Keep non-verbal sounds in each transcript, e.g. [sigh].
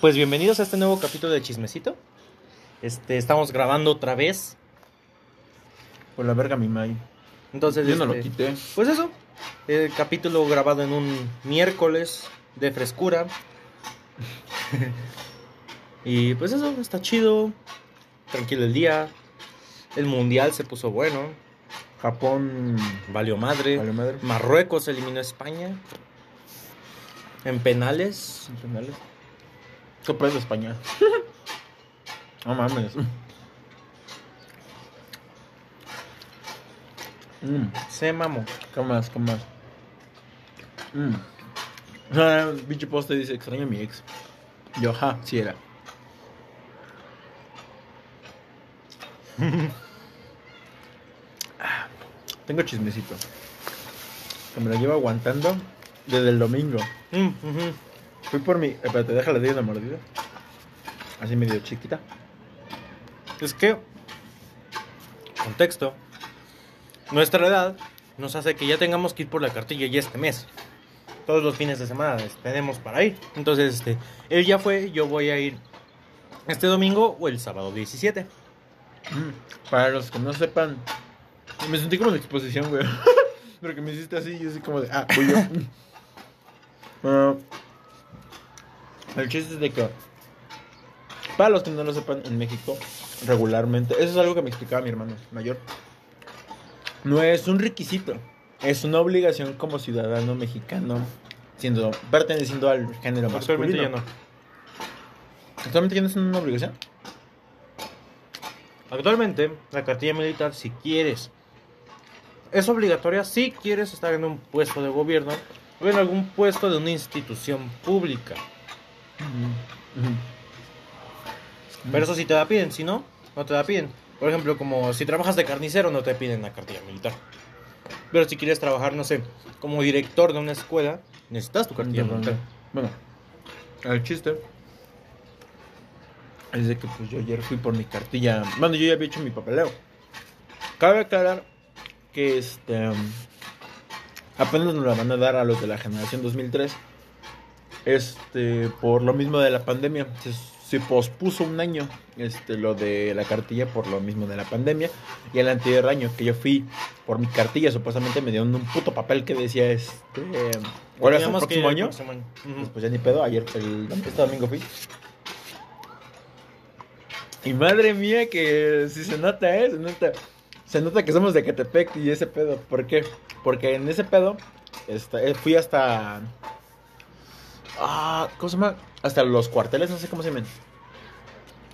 Pues bienvenidos a este nuevo capítulo de Chismecito. Este, estamos grabando otra vez. Por la verga mi May. Entonces, Yo no lo este, quité. Pues eso. El capítulo grabado en un miércoles de frescura. [laughs] y pues eso, está chido. Tranquilo el día. El mundial se puso bueno. Japón. Valió madre. Vale madre. Marruecos eliminó a España. En penales. En penales. Copa de España. no mames. Mm, Se mamó. ¿Qué más? ¿Qué más? Mm. Ah, Bicho poste dice extraño a mi ex. Yo, ja, sí era. [laughs] Ah, Tengo chismecito. Que me lo llevo aguantando desde el domingo. Mm. Fui por mi. Espérate, déjale de una mordida. Así medio chiquita. Es que, contexto, nuestra edad nos hace que ya tengamos que ir por la cartilla ya este mes. Todos los fines de semana tenemos para ir. Entonces, este, él ya fue, yo voy a ir este domingo o el sábado 17. Mm, Para los que no sepan, me sentí como en exposición, güey. [laughs] Pero que me hiciste así, yo así como de, ah, voy yo. [laughs] el chiste es de que, para los que no lo sepan, en México, regularmente, eso es algo que me explicaba mi hermano mayor, no es un requisito, es una obligación como ciudadano mexicano, siendo, perteneciendo al género Actualmente masculino. ya no. ¿Actualmente ya no es una obligación? Actualmente, la cartilla militar, si quieres, es obligatoria si quieres estar en un puesto de gobierno o en algún puesto de una institución pública. Pero eso sí te la piden, si no, no te la piden. Por ejemplo, como si trabajas de carnicero, no te piden la cartilla militar. Pero si quieres trabajar, no sé, como director de una escuela, necesitas tu cartilla militar. Bueno, el chiste es de que pues yo ayer fui por mi cartilla. Bueno, yo ya había hecho mi papeleo. Cabe aclarar que este um, apenas nos la van a dar a los de la generación 2003. Este, por lo mismo de la pandemia, se, se pospuso un año este lo de la cartilla por lo mismo de la pandemia y el anterior año que yo fui por mi cartilla supuestamente me dieron un puto papel que decía este ¿cuál es el próximo el año? próximo año. Ujú. Pues, pues ya ni pedo, ayer, el, este domingo fui. Y madre mía que si se nota, ¿eh? Se nota, se nota que somos de Catepec y ese pedo. ¿Por qué? Porque en ese pedo esta, eh, fui hasta... Ah, ¿cómo se llama? Hasta los cuarteles, no sé cómo se llaman.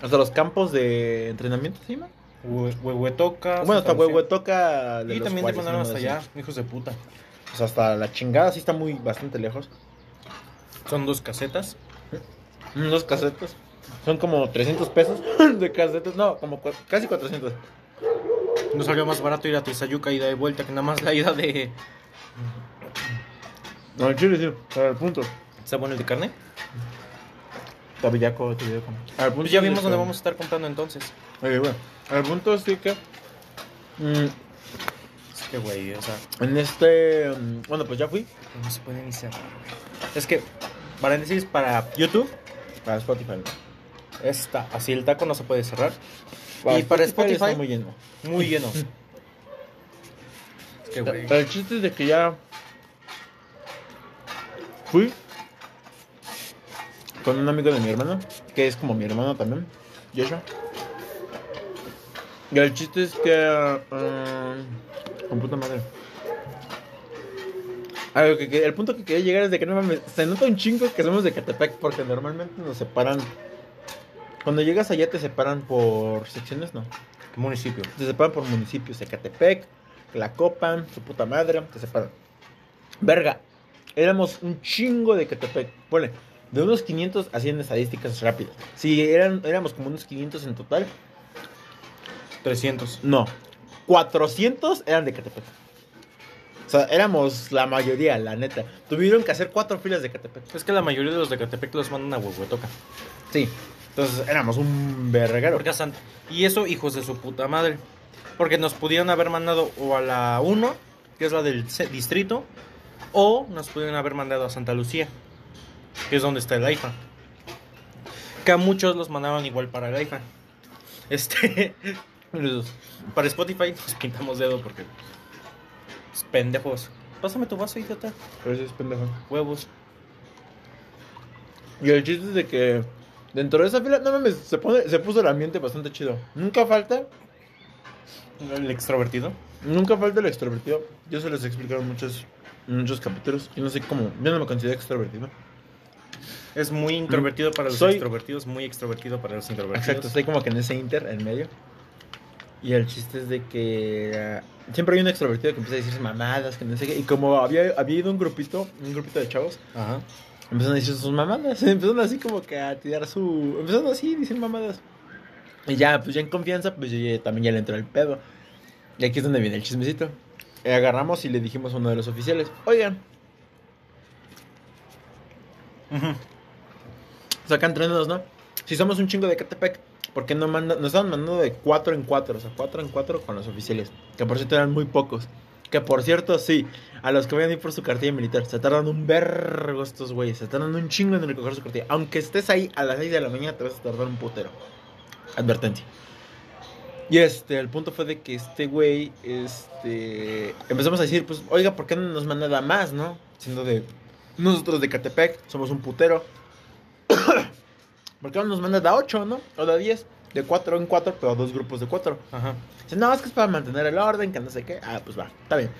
Hasta los campos de entrenamiento, ¿se llama? Hue- Huehuetoca. Bueno, hasta. Huehuetoca. Y también te mandaron hasta allá, hijos de puta. Sea, hasta la chingada, sí está muy, bastante lejos. Son dos casetas. Unos casetas. Son como 300 pesos [laughs] de casetas. No, como casi 400. Nos salió más barato ir a Tizayuca ida de vuelta que nada más la ida de. No, el chile sí. Para el punto. ¿Está bueno el de carne? Tabillaco, tabillaco. Al punto Pues ya vimos dónde vamos a estar comprando entonces. Oye, bueno. Al punto es que. mm, Es que, güey, o sea, en este. mm, bueno, pues ya fui. no se puede ni cerrar. Es que, paréntesis, para YouTube, Para Spotify. está así el taco no se puede cerrar. y para está Spotify, muy lleno. muy lleno. [laughs] es que, güey. Pero el chiste es de que ya. Fui. Con un amigo de mi hermano. Que es como mi hermano también. Joshua. Y el chiste es que. ah, con puta madre. A lo que, que- el punto que quería llegar es de que no mames, se nota un chingo que somos de Catepec porque normalmente nos separan. Cuando llegas allá te separan por secciones, ¿no? Municipio. Te separan por municipios, Ecatepec, Tlacopan, su puta madre, te separan. Verga, éramos un chingo de Ecatepec. Ponle, de unos 500 haciendo estadísticas rápidas. Si eran, éramos como unos 500 en total, 300. no, 400 eran de Ecatepec. O sea, éramos la mayoría, la neta. Tuvieron que hacer cuatro filas de Ecatepec. Es que la mayoría de los de Catepec los mandan a Huehuetoca. Sí, entonces éramos un verguero. Y eso, hijos de su puta madre. Porque nos pudieron haber mandado o a la 1, que es la del distrito, o nos pudieron haber mandado a Santa Lucía, que es donde está el AIFA. Que a muchos los mandaron igual para el iPhone. Este. [laughs] para Spotify nos pintamos dedo porque. pues, Pendejos. Pásame tu vaso, idiota. Pero es pendejo. Huevos. Y el chiste es de que dentro de esa fila, no mames, se, pone, se puso el ambiente bastante chido. Nunca falta, El extrovertido. nunca falta el extrovertido. Yo se les he explicado en muchos, en muchos capítulos. Yo no sé cómo, yo no me considero extrovertido. Es muy introvertido para los Soy- extrovertidos, muy extrovertido para los introvertidos. Exacto, estoy como que en ese inter, en medio. Y el chiste es de que ah, siempre hay un extrovertido que empieza a decir mamadas, que no sé qué. Y como había, había ido un grupito, un grupito de chavos, Ajá. empezaron a decir sus mamadas. [laughs] Empezaron así como que a tirar su. Empezaron así a decir mamadas. Y ya, pues ya en confianza, pues yo ya- también ya le entró el pedo. Y aquí es donde viene el chismecito. Eh, agarramos y le dijimos a uno de los oficiales: Oigan, acá entre ¿no? Si somos un chingo de Catepec, ¿por qué no mandan? Nos estaban mandando de 4 en 4, o sea, 4 en 4 con los oficiales. Que por cierto eran muy pocos. Que por cierto, sí, a los que vayan a ir por su cartilla militar, se tardan un vergo estos güeyes, se tardan un chingo en recoger su cartilla. Aunque estés ahí a las 6 de la mañana, te vas a tardar un putero. Advertencia. Y este, el punto fue de que este güey, este, empezamos a decir, pues, oiga, ¿por qué no nos manda nada más, no? Siendo de, nosotros de Catepec, somos un putero. [coughs] ¿Por qué no nos manda de 8, no? O de 10, de 4 en 4, pero dos grupos de 4. Ajá. Dice, no, es que es para mantener el orden, que no sé qué. Ah, pues va, está bien.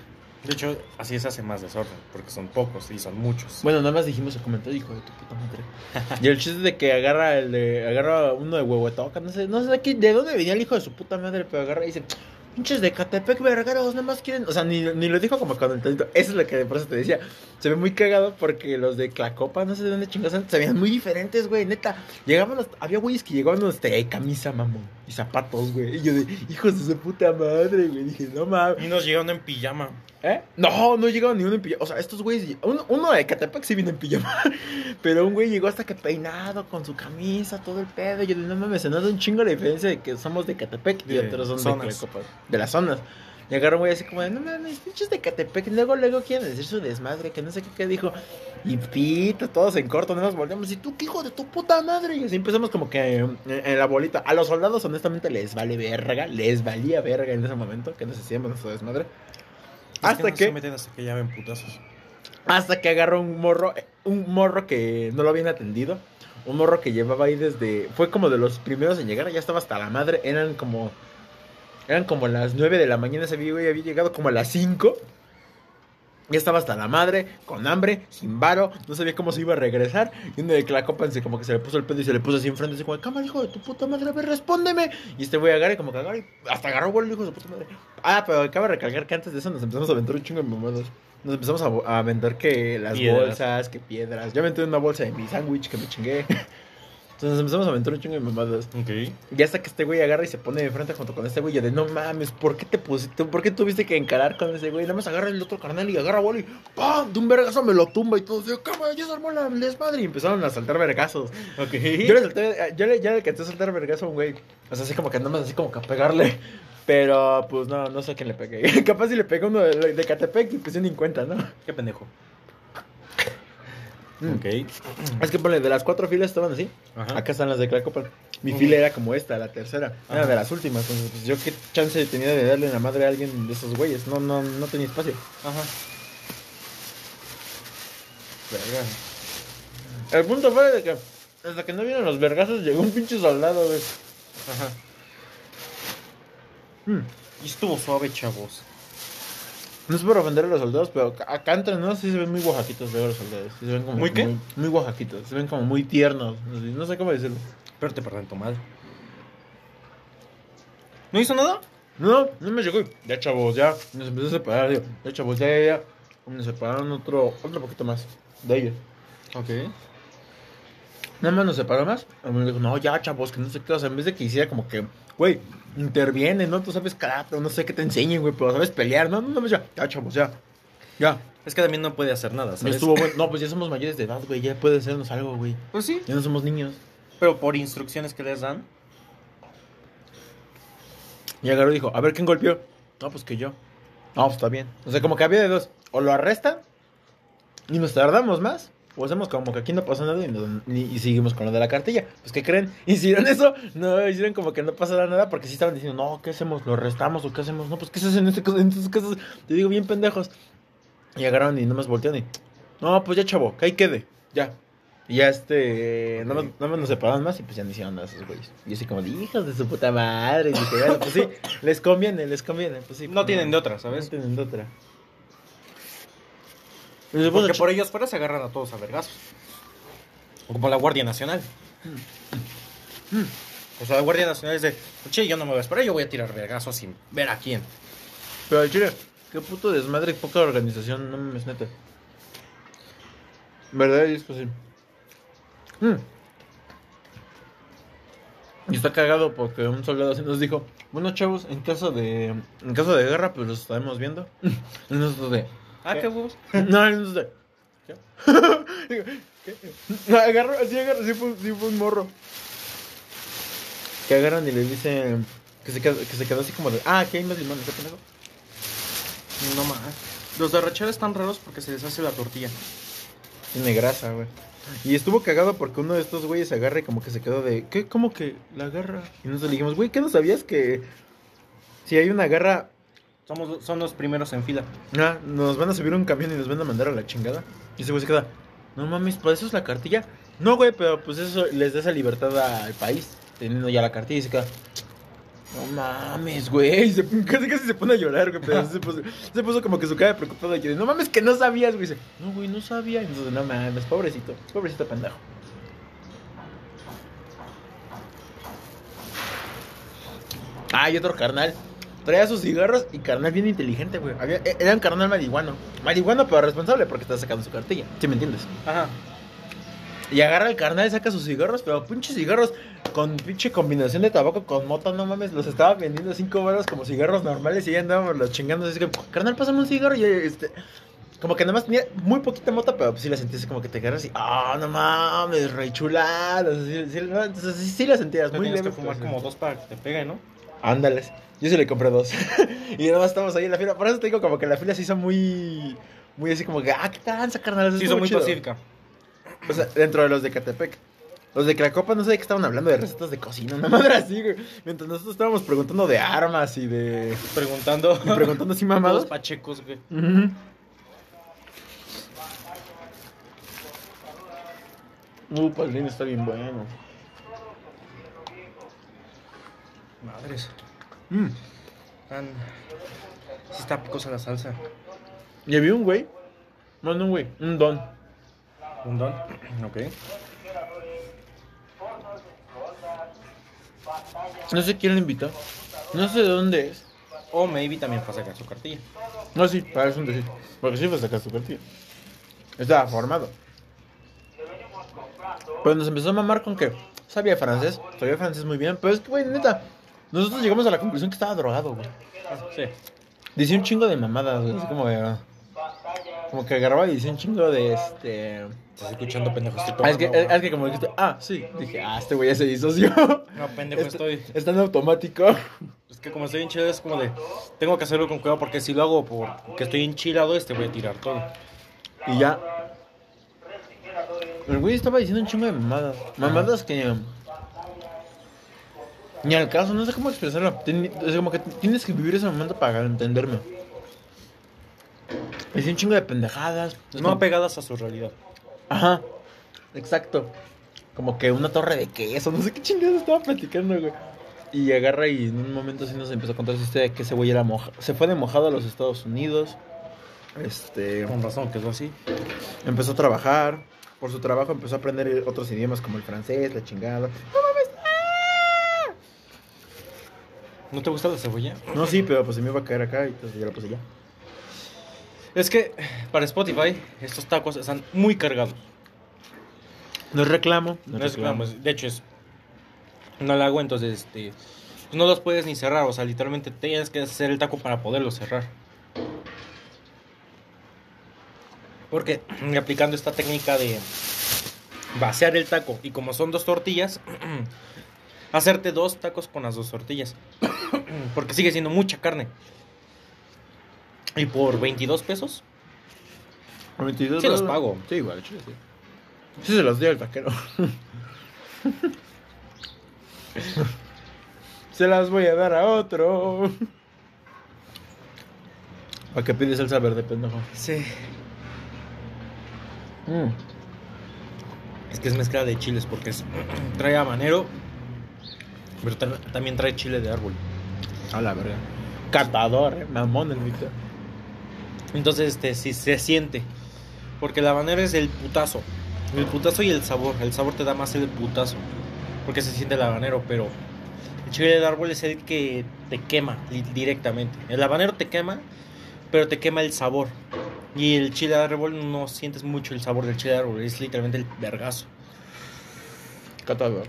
De hecho, así se hace más desorden, porque son pocos y son muchos. Bueno, nada más dijimos el comentario, hijo de tu puta madre. y el chiste de que agarra el de, agarra uno de huehuetoca, no sé, no sé de, qué- de dónde venía el hijo de su puta madre, pero agarra y dice, pinches de Catepec, vergaros, nada más quieren, o sea, ni, ni lo dijo como con el tonito. Eso es lo que por eso te decía. Se ve muy cagado porque los de Clacopa, no sé de dónde chingados, se veían muy diferentes, güey, neta. Llegaban, hasta- había güeyes que llegaban hasta camisa, mamón, y zapatos, güey. Y yo de, hijos de su puta madre, güey, dije, no mames. Y nos llegaron en pijama. ¿Eh? No, no llegaron ni uno en pijama. O sea, estos güeyes. Uno, uno de Catepec sí vino en pijama. [laughs] Pero un güey llegó hasta que peinado, con su camisa, todo el pedo. Y yo de no mames, se nota un chingo la diferencia de que somos de Catepec y otros son zonas. de Tlacopa, De las zonas. Y agarró un güey así como de, no mames, pinches de Catepec. Luego, luego quieren decir su desmadre, que no sé qué, qué dijo. Y pito, todos en corto, no nos volteamos. Y tú, qué hijo de tu puta madre. Y así empezamos como que en, en la bolita. A los soldados, honestamente, les vale verga. Les valía verga en ese momento, que nos hacíamos nuestro desmadre. Hasta que. se meten hasta que ya ven putazos. Hasta que agarró un morro, un morro que no lo habían atendido. Un morro que llevaba ahí desde. Fue como de los primeros en llegar, ya estaba hasta la madre. Eran como. Eran como las 9 de la mañana, ese güey había llegado como a las 5. Ya estaba hasta la madre, con hambre, sin varo, no sabía cómo se iba a regresar. Y uno de Clacopan se como que se le puso el pedo y se le puso así enfrente, así como, cámara, hijo de tu puta madre, a ver, respóndeme. Y este güey agarra y como que agarra y hasta agarró vuelo el hijo de su puta madre. Ah, pero acaba de recalcar que antes de eso nos empezamos a aventar un chingo de mamadas. Nos empezamos a, a aventar que las Piedras. bolsas, que piedras. Yo aventé una bolsa de mi sándwich que me chingué. [laughs] Entonces empezamos a aventar un chingo de mamadas. Ok. Y hasta que este güey agarra y se pone de frente junto con este güey. Yo de no mames, ¿por qué te pusiste? ¿Por qué tuviste que encarar con ese güey? Nada más agarra el otro carnal y agarra bola y ¡pam! De un vergazo me lo tumba y todo. Así, cámara, ya se armó la desmadre. Y empezaron a saltar vergazos. Ok. Yo le salté, yo le, ya le alcancé a saltar vergazo a un güey. O sea, así como que nada más así como que a pegarle. Pero pues no, no sé a quién le pegué. [laughs] Capaz si le pegó uno de, de Catepec y pues ni en cuenta, ¿no? Qué pendejo. Mm. Ok. Es que ponle, de las cuatro filas estaban así. Ajá. Acá están las de Clacopan. Mi fila era como esta, la tercera. Era Ajá. de las últimas. Entonces, pues, yo qué chance tenía de darle la madre a alguien de esos güeyes. No, no, no tenía espacio. Ajá. El punto fue de que hasta que no vieron los vergazos llegó un pinche soldado, güey. Ajá. Mm. Y estuvo suave, chavos. No es por ofender a los soldados, pero acá- entre nosotros sí se ven muy oaxaquitos veo los soldados. Sí se ven como ¿Muy qué? Muy, muy oaxaquitos. Se ven como muy tiernos. No sé, cómo decirlo. Pero te perdón tu madre. ¿No hizo nada? No, no me llegó. Ya chavos, ya. Nos empezó a separar. Digo, ya chavos, ya, ya, ya. Nos separaron otro, otro poquito más de ellos. Ok. Nada más nos separó más. Y me dijo, no, ya chavos, que no sé qué. O sea, en vez de que hiciera como que, güey, interviene, ¿no? Tú sabes karate, no sé qué te enseñen, güey, pero sabes pelear. No, no, no, ya, ya chavos, ya. Ya. Es que también no puede hacer nada, ¿sabes? estuvo [laughs] bueno. No, pues ya somos mayores de edad, güey. Ya puede hacernos algo, güey. Pues sí. Ya no somos niños. Pero por instrucciones que les dan. Y agarró y dijo, a ver quién golpeó. No, pues que yo. No, pues está bien. O sea, como que había de dos. O lo arrestan y nos tardamos más. O hacemos como que aquí no pasó nada y, nos- y- seguimos con lo de la cartilla. Pues, ¿qué creen? [laughs] Hicieron eso. No, hicieron como que no pasara nada porque sí estaban diciendo, no, ¿qué hacemos? ¿Lo restamos o qué hacemos? No, pues, ¿qué se hace en, este, en estos casos? Te digo, bien pendejos. Y agarraron y nomás voltearon y, no, pues ya, chavo, que ahí quede. Ya. Y ya este, Ok. nada más, nada más nos separaron más y pues ya no hicieron nada esos güeyes. Y yo así como, hijos de su puta madre. Y dije, bueno, pues sí, [laughs] les conviene, les conviene. Pues sí. No tienen de otra, No ¿sabes? tienen de otra. Porque por ellos fuera se agarran a todos a vergazos. O como la Guardia Nacional. O sea, la Guardia Nacional es de, che, yo no me voy a esperar, yo voy a tirar vergazos sin ver a quién. Pero al chile, qué puto desmadre, poca organización, no mames, neta. ¿Verdad? Y es que sí. Mm. Y está cagado porque un soldado así nos dijo, bueno chavos, en caso de en caso de guerra, pues los estaremos viendo. [laughs] Y nosotros de, Ah, ¿Qué? huevos. [laughs] no, nosotros de, ¿qué? Digo, [laughs] ¿qué? No, agarró, así agarró, sí fue, sí fue un morro. Que agarran y le dicen que se quedó, que se quedó así como de, ah, aquí hay más limones, ¿qué pendejo? No más. Los de rachera están raros porque se les hace la tortilla. Tiene grasa, güey. Y estuvo cagado porque uno de estos güeyes se agarra y como que se quedó de, ¿qué? ¿Cómo que la garra? Y nosotros le dijimos, güey, ¿qué no sabías que si hay una garra, Son los primeros en fila. ah, nos van a subir un camión y nos van a mandar a la chingada? Y ese güey se queda, no mames, ¿por eso es la cartilla? No, güey, pero pues eso les da esa libertad al país, teniendo ya la cartilla y se queda. No mames, güey. Se- [laughs] casi casi se pone a llorar, güey. Pero se puso, se puso como que su cara preocupada. Y yo, no mames, que no sabías, güey. Dice, no, güey, no sabía. Entonces, no mames, pobrecito. Pobrecito pendejo. Ah, y otro carnal. Traía sus cigarros y carnal bien inteligente, güey. Había- e- Era un carnal marihuano. Marihuano, pero responsable porque está sacando su cartilla. ¿Sí me entiendes? Ajá. Y agarra el carnal y saca sus cigarros, pero pinches cigarros con pinche combinación de tabaco con mota, no mames, los estaba vendiendo 5 baros como cigarros normales y ya andábamos los chingando. Así que, carnal, pásame un cigarro y este. Como que nada más tenía muy poquita mota, pero pues sí la sentías como que te agarras y, ah, no mames, re chuladas. Sí, sí, no, entonces, sí, sí la sentías muy tienes leve. que fumar sí. como dos para que te pegue, ¿no? Ándales. Yo sí le compré dos. [laughs] y nada más estamos ahí en la fila. Por eso te digo como que la fila se hizo muy. Muy así como que, ah, qué tranza, carnal. Estuvo son muy chido". pacífica. O sea, dentro de los de Catepec. Los de Cracopa no sé de qué estaban hablando de recetas de cocina, una madre así, güey. Mientras nosotros estábamos preguntando de armas y de. Preguntando. y preguntando así mamados. pachecos, güey. Uh, Paulín está bien bueno. Madres. Mm. Tan... Sí está picosa la salsa. Y había un güey. No, no un güey, un don. Un don. [clears throat] Ok. No sé quién le invitó. No sé de dónde es. O maybe también para sacar su cartilla. No, sí, para eso un decir. Porque sí fue a sacar su cartilla. Estaba formado. Pero nos empezó a mamar con que sabía francés, sabía francés muy bien, pero es que, güey, neta, nosotros llegamos a la conclusión que estaba drogado, güey. Sí. Decía un chingo de mamadas, güey, así como de... Como que agarraba y decía un chingo de, este... Estás escuchando pendejo. Estoy Ah, es, que, tomando es que como dijiste, ah, sí, dije, ah, este güey ya se disoció. No, pendejo estoy. Está en automático. Es que como estoy enchilado es como de... Tengo que hacerlo con cuidado porque si lo hago porque estoy enchilado, este voy a tirar todo. Y ya. El güey estaba diciendo un chingo de mamadas. Mamadas que. Ni al caso, no sé cómo expresarlo. Es como que tienes que vivir ese momento para entenderme. Decía un chingo de pendejadas. Es No como- apegadas a su realidad. Ajá. Exacto. Como que una torre de queso. No sé qué chingados estaba platicando, güey. Y agarra y en un momento sí nos empezó a contar su historia de que ese güey era moja. Se fue de mojado a los Estados Unidos. Este. Con razón, que es así. Empezó a trabajar. Por su trabajo empezó a aprender otros idiomas como el francés, la chingada. ¿No te gusta la cebolla? No, sí, pero pues se me iba a caer acá y entonces ya la puse ya. Es que para Spotify estos tacos están muy cargados. No es reclamo. No es reclamo, es- de hecho es no la hago, entonces este pues no los puedes ni cerrar, o sea, literalmente tienes que hacer el taco para poderlo cerrar. Porque aplicando esta técnica de vaciar el taco y como son dos tortillas, [clears throat] hacerte dos tacos con las dos tortillas. [coughs] Porque sigue siendo mucha carne. Y por 22 pesos, A 22 Sí los pago. Sí, igual, chile, sí. Sí, se los dio el taquero. [laughs] se las voy a dar a otro. ¿Para qué pides salsa verde, pendejo? Sí. Mm. Es que es mezcla de chiles porque es, [clears throat] trae habanero, pero tra- también trae chile de árbol. A la verga. Catador, eh. Mamón el Víctor. Entonces, este, sí se siente. Porque el habanero es el putazo. El putazo y el sabor. El sabor te da más el putazo. Porque se siente el habanero, pero el chile de árbol es el que te quema directamente. El habanero te quema, pero te quema el sabor. Y el chile de árbol no sientes mucho el sabor del chile de árbol. Es literalmente el vergazo. Catador.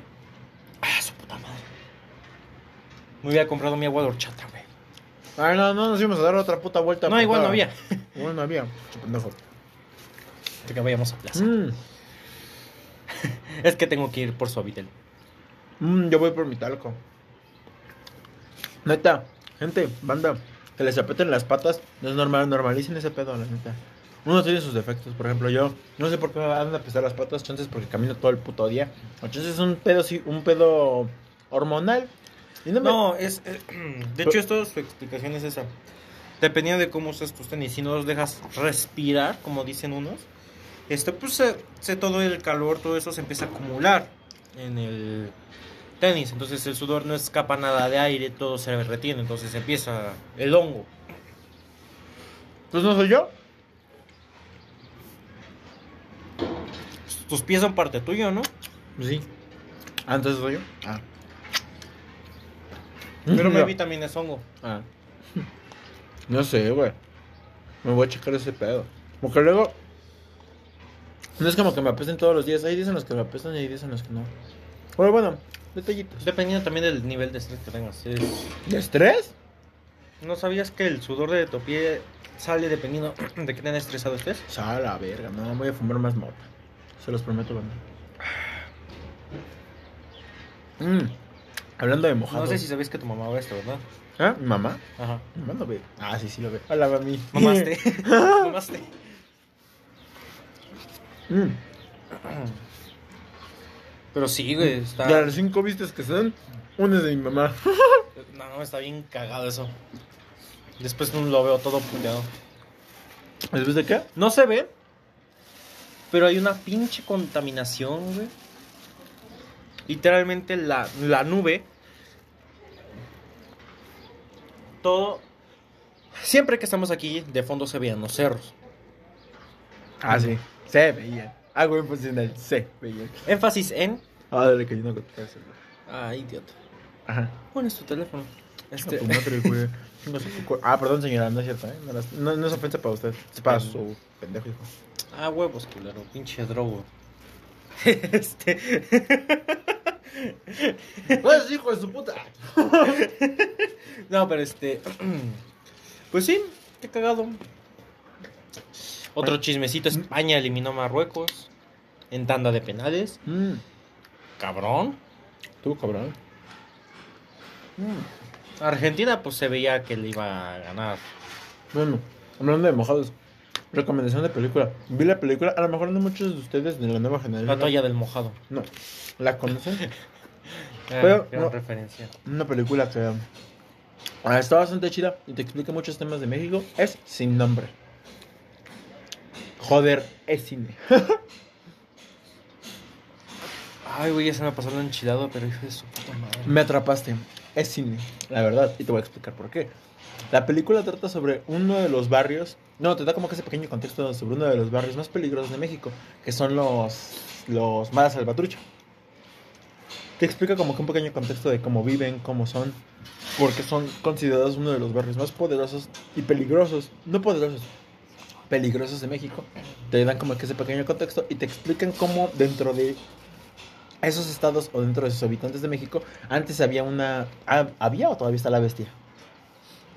Ah, su puta madre. Me hubiera comprado mi agua de horchata, güey. Ay, no, no nos íbamos a dar otra puta vuelta. No, igual no había. Igual no había. Pendejo. Que vayamos a plaza. Mm. [laughs] Es que tengo que ir por Suavitel. Mm, yo voy por mi talco. Neta, gente, banda, que les apeten las patas, no es normal, normalicen ese pedo, la neta. Uno tiene sus defectos, por ejemplo, yo no sé por qué me van a pesar las patas, chances porque camino todo el puto día. O chances es un pedo, sí, un pedo hormonal. No es. eh, [clears throat] de hecho, esto, su explicación es esa. Dependiendo de cómo usas tus tenis, si no los dejas respirar, como dicen unos, este, pues se, se- todo el calor, todo eso se empieza a acumular en el tenis. Entonces el sudor no escapa nada de aire, todo se retiene. Entonces empieza el hongo. Pues no soy yo. Tus pies son parte tuyo, ¿no? Sí. Ah, entonces soy yo. Ah. Pero maybe también es hongo. Ah. No sé, güey. Me voy a checar ese pedo. Porque luego. No es como que me apesten todos los días. Hay días en los que me apestan y hay días en los que no. Pero bueno, detallitos. Dependiendo también del nivel de estrés que tengas. Es- ¿De estrés? ¿No sabías que el sudor de tu pie sale dependiendo [clears throat] de qué tan estresado estés? A la verga, no voy a fumar más mota. Se los prometo, banda. Mm, Hablando de mojado. No sé si sabías que tu mamá ve esto, ¿verdad? ¿Ah? ¿Mi mamá? Ajá. Mi mamá no ve. Ah, sí, sí lo ve. Hola, mami. Mamaste. [laughs] Mamaste. Mm. Pero sí, güey, está. De las cinco vistas que son, una es de mi mamá. [laughs] No, está bien cagado eso. Después no lo veo todo puteado. ¿Después de qué? No se ve, pero hay una pinche contaminación, güey. Literalmente la, la nube. Todo. Siempre que estamos aquí, de fondo se veían los cerros. Ah, sí. Se veía. Hago énfasis en el se veía. Énfasis en. Ah, dale, que yo no. Ah, idiota. Ajá. Pones tu teléfono. Este. Madre. [laughs] No Ah, perdón, señora, no es cierto, ¿eh? No, no, no es ofensa para usted. Es para su pendejo hijo. Ah, huevos, culero. Pinche drogo. [laughs] Este. [laughs] Pues, hijo de su puta. No, pero este. [clears throat] Pues sí, qué cagado. Otro chismecito: España eliminó a Marruecos en tanda de penales. Mm, Cabrón. tú, cabrón. Argentina, pues se veía que le iba a ganar. Bueno, hablando de mojados. Recomendación de película. Vi la película, a lo mejor no muchos de ustedes de la nueva generación. La toalla del mojado. No. ¿La conocen? [laughs] Pero, gran no. referencia. Una película que ah, está bastante chida y te explica muchos temas de México. Es sin nombre. Joder, es cine. [laughs] Ay, güey, ya se me pasó lo enchilado, pero hijo de su puta madre. Me atrapaste. Es cine, la verdad. Y te voy a explicar por qué. La película trata sobre uno de los barrios. No, te da como que ese pequeño contexto sobre uno de los barrios más peligrosos de México, que son los, los Mara Salvatrucha. Te explica como que un pequeño contexto de cómo viven, cómo son, porque son considerados uno de los barrios más poderosos y peligrosos. No poderosos, peligrosos de México. Te dan como que ese pequeño contexto y te explican cómo dentro de esos estados o dentro de sus habitantes de México, antes había una... ah, ¿Había o todavía está la bestia?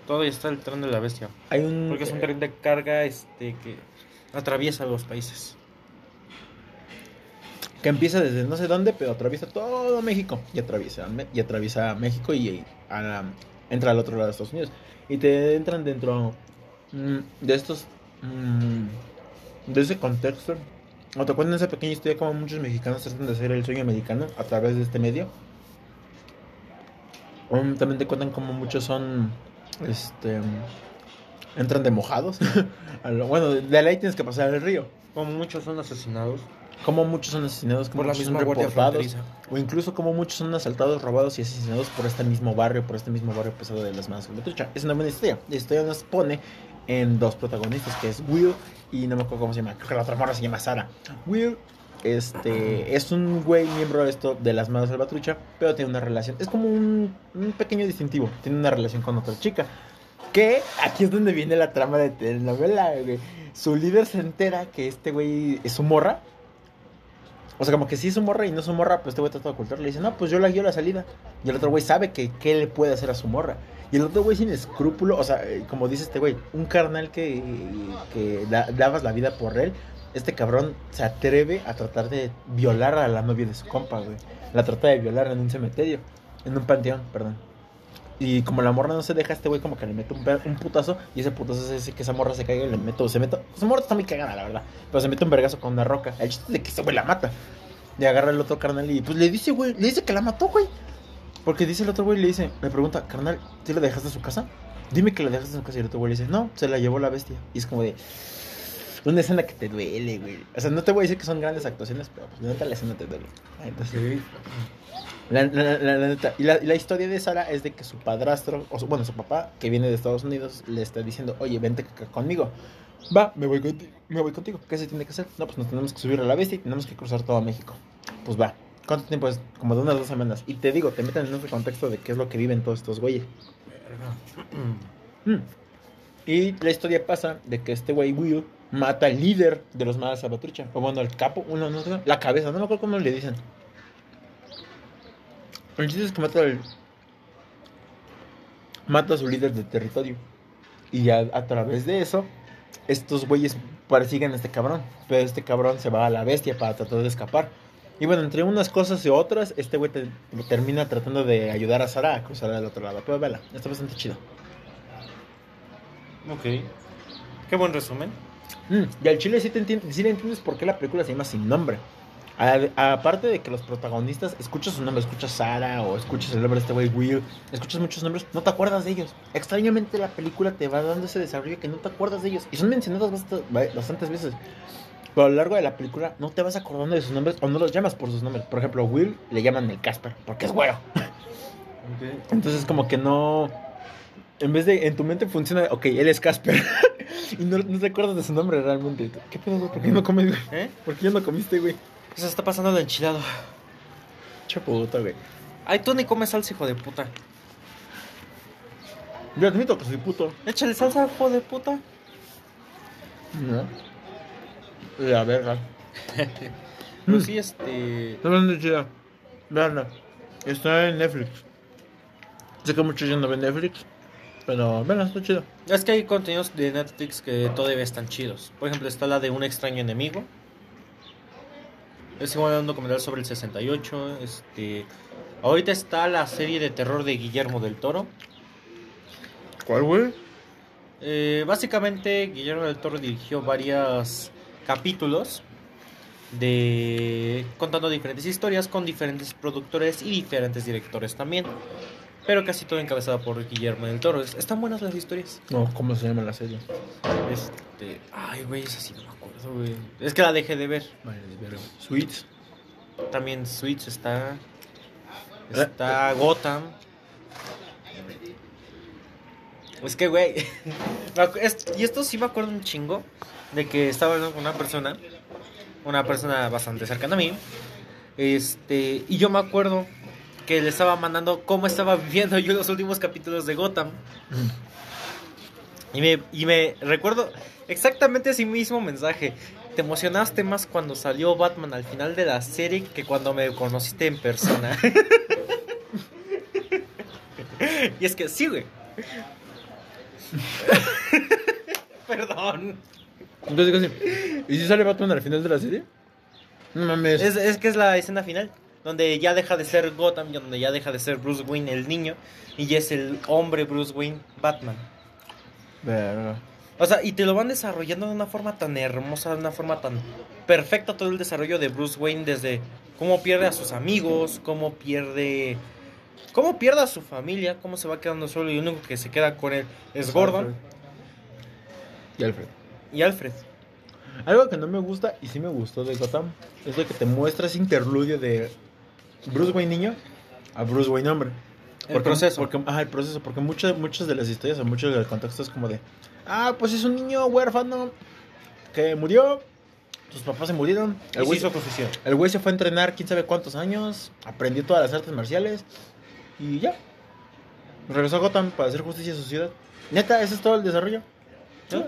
Todavía está el tren de la bestia. Hay un... Porque es un tren de carga este que atraviesa los países. Que empieza desde no sé dónde, pero atraviesa todo México. Y atraviesa, y atraviesa México y entra al otro lado de Estados Unidos. Y te entran dentro mm, de estos... mm, de ese contexto O te cuentan esa pequeña historia como muchos mexicanos tratan de hacer el sueño americano a través de este medio. Um, también te cuentan como muchos son, este, entran de mojados. [laughs] Bueno, de ahí tienes que pasar el río. Como muchos son asesinados Como muchos son asesinados, como por la muchos misma son reportados. O incluso como muchos son asaltados, robados y asesinados por este mismo barrio, por este mismo barrio pesado de las manos de trucha. Es una buena historia. La historia nos pone en dos protagonistas, que es Will y no me acuerdo cómo se llama. Creo que la otra morra se llama Sara. Will este, es un güey miembro de esto de las manos salvatrucha, pero tiene una relación. Es como un, un pequeño distintivo. Tiene una relación con otra chica. Que aquí es donde viene la trama de telenovela, güey. Su líder se entera que este güey es su morra. O sea, como que sí es su morra y no es su morra, pues este güey trata de ocultarlo. Le dice, no, pues yo la guío la salida. Y el otro güey sabe que qué le puede hacer a su morra. Y el otro güey sin escrúpulo, o sea, eh, como dice este güey, un carnal que, que da- dabas la vida por él. Este cabrón se atreve a tratar de violar a la novia de su compa, güey. La trata de violar en un cementerio. En un panteón, perdón. Y como la morra no se deja, este güey como que le mete un, un putazo. Y ese putazo hace que esa morra se caiga y le meto. Se mete. Esa morra está muy cagada, la verdad. Pero se mete un vergazo con una roca. El chiste es de que ese güey la mata. Le agarra el otro carnal y pues le dice, güey, le dice que la mató, güey. Porque dice el otro güey, le dice, me pregunta, carnal, ¿tú la dejaste en su casa? Dime que la dejaste en su casa. Y el otro güey le dice, no, se la llevó la bestia. Y es como de. Una escena que te duele, güey. O sea, no te voy a decir que son grandes actuaciones, pero pues la la escena te duele. Entonces, la, la- la-. Y la, historia de Sara es de que su padrastro, o su- bueno, su papá, que viene de Estados Unidos, le está diciendo, oye, vente conmigo. Va, me voy contigo. Me voy contigo. ¿Qué se tiene que hacer? No, pues nos tenemos que subir a la bestia y tenemos que cruzar todo México. Pues va. ¿Cuánto tiempo es? Como de unas dos semanas. Y te digo, te meten en ese contexto de qué es lo que viven todos estos güeyes. Mm. [clears throat] Y la historia pasa de que este güey Will mata al líder de los malas salvatrucha. O bueno, el capo, uno, no la cabeza, no me acuerdo cómo le dicen. El chiste es que mata al. Mata a su líder de territorio. Y ya a través de eso, estos güeyes persiguen a este cabrón. Pero este cabrón se va a la bestia para tratar de escapar. Y bueno, entre unas cosas y otras, este güey te- termina tratando de ayudar a Sara a cruzar al otro lado. Pero vela, está bastante chido. Ok. Qué buen resumen. Mm, y al chile sí, te entiendes, sí le entiendes por qué la película se llama Sin Nombre. Aparte de que los protagonistas, escuchas su nombre, escuchas Sara o escuchas el nombre de este güey Will, escuchas muchos nombres, no te acuerdas de ellos. Extrañamente la película te va dando ese desarrollo que no te acuerdas de ellos. Y son mencionados bast- ba- bastantes veces. Pero a lo largo de la película no te vas acordando de sus nombres o no los llamas por sus nombres. Por ejemplo, Will le llaman el Casper porque es güero. Entonces como que no... En vez de en tu mente funciona, ok, él es Casper. [laughs] y no, no te acuerdas de su nombre realmente. ¿Qué pedo? ¿Por qué no comes, güey? ¿Eh? ¿Por qué no comiste, güey? ¿Qué se está pasando de enchilado? Chaputa, güey. Ay, tú ni comes salsa, hijo de puta. Yo admito que soy puto. Échale salsa, hijo de puta. No. La verga. [laughs] Pero sí, este. Está bastante chida. Veanla. Está en Netflix. Sé que muchos ya no ven Netflix. Pero, veanla, está chida. Es que hay contenidos de Netflix que todavía están chidos. Por ejemplo, está la de Un extraño enemigo. Es igual un documental sobre el 68. Este. Ahorita está la serie de terror de Guillermo del Toro. ¿Cuál, güey? Eh, básicamente, Guillermo del Toro dirigió varios capítulos de contando diferentes historias con diferentes productores y diferentes directores también. Pero casi todo encabezado por Guillermo del Toro. Es- Están buenas las historias. No, ¿cómo se llama la serie? Este, ay, güey, esa sí no me acuerdo, güey. Es que la dejé de ver. Vale, verga. Sweets. También Switch está. Está Gotham. Es que, güey. [laughs] es- y esto sí me acuerdo un chingo. De que estaba hablando con una persona. Una persona bastante cercana a mí. Este. Y yo me acuerdo que le estaba mandando cómo estaba viviendo yo los últimos capítulos de Gotham. Y me, y me recuerdo exactamente ese mismo mensaje. Te emocionaste más cuando salió Batman al final de la serie que cuando me conociste en persona. [laughs] y es que sí, güey. [laughs] Perdón. Entonces. ¿Y si sale Batman al final de la serie? No mames. Es, es que es la escena final. Donde ya deja de ser Gotham, y donde ya deja de ser Bruce Wayne el niño. Y ya es el hombre Bruce Wayne Batman. Verga. O sea, y te lo van desarrollando de una forma tan hermosa, de una forma tan perfecta todo el desarrollo de Bruce Wayne desde cómo pierde a sus amigos, cómo pierde cómo pierde a su familia, cómo se va quedando solo y el único que se queda con él es Gordon Y Alfred. y Alfred. Algo que no me gusta y sí me gustó de Gotham es lo que te muestra ese interludio de Bruce Wayne niño a Bruce Wayne hombre. El proceso. Porque, ajá, el proceso. Porque muchas, muchas de las historias o muchos del contexto es como de, ah, pues es un niño huérfano que murió, sus papás se murieron, El güey, profesión. el güey se fue a entrenar quién sabe cuántos años, aprendió todas las artes marciales y ya. Regresó a Gotham para hacer justicia a su ciudad. Neta, ese es todo el desarrollo. ¿Sí?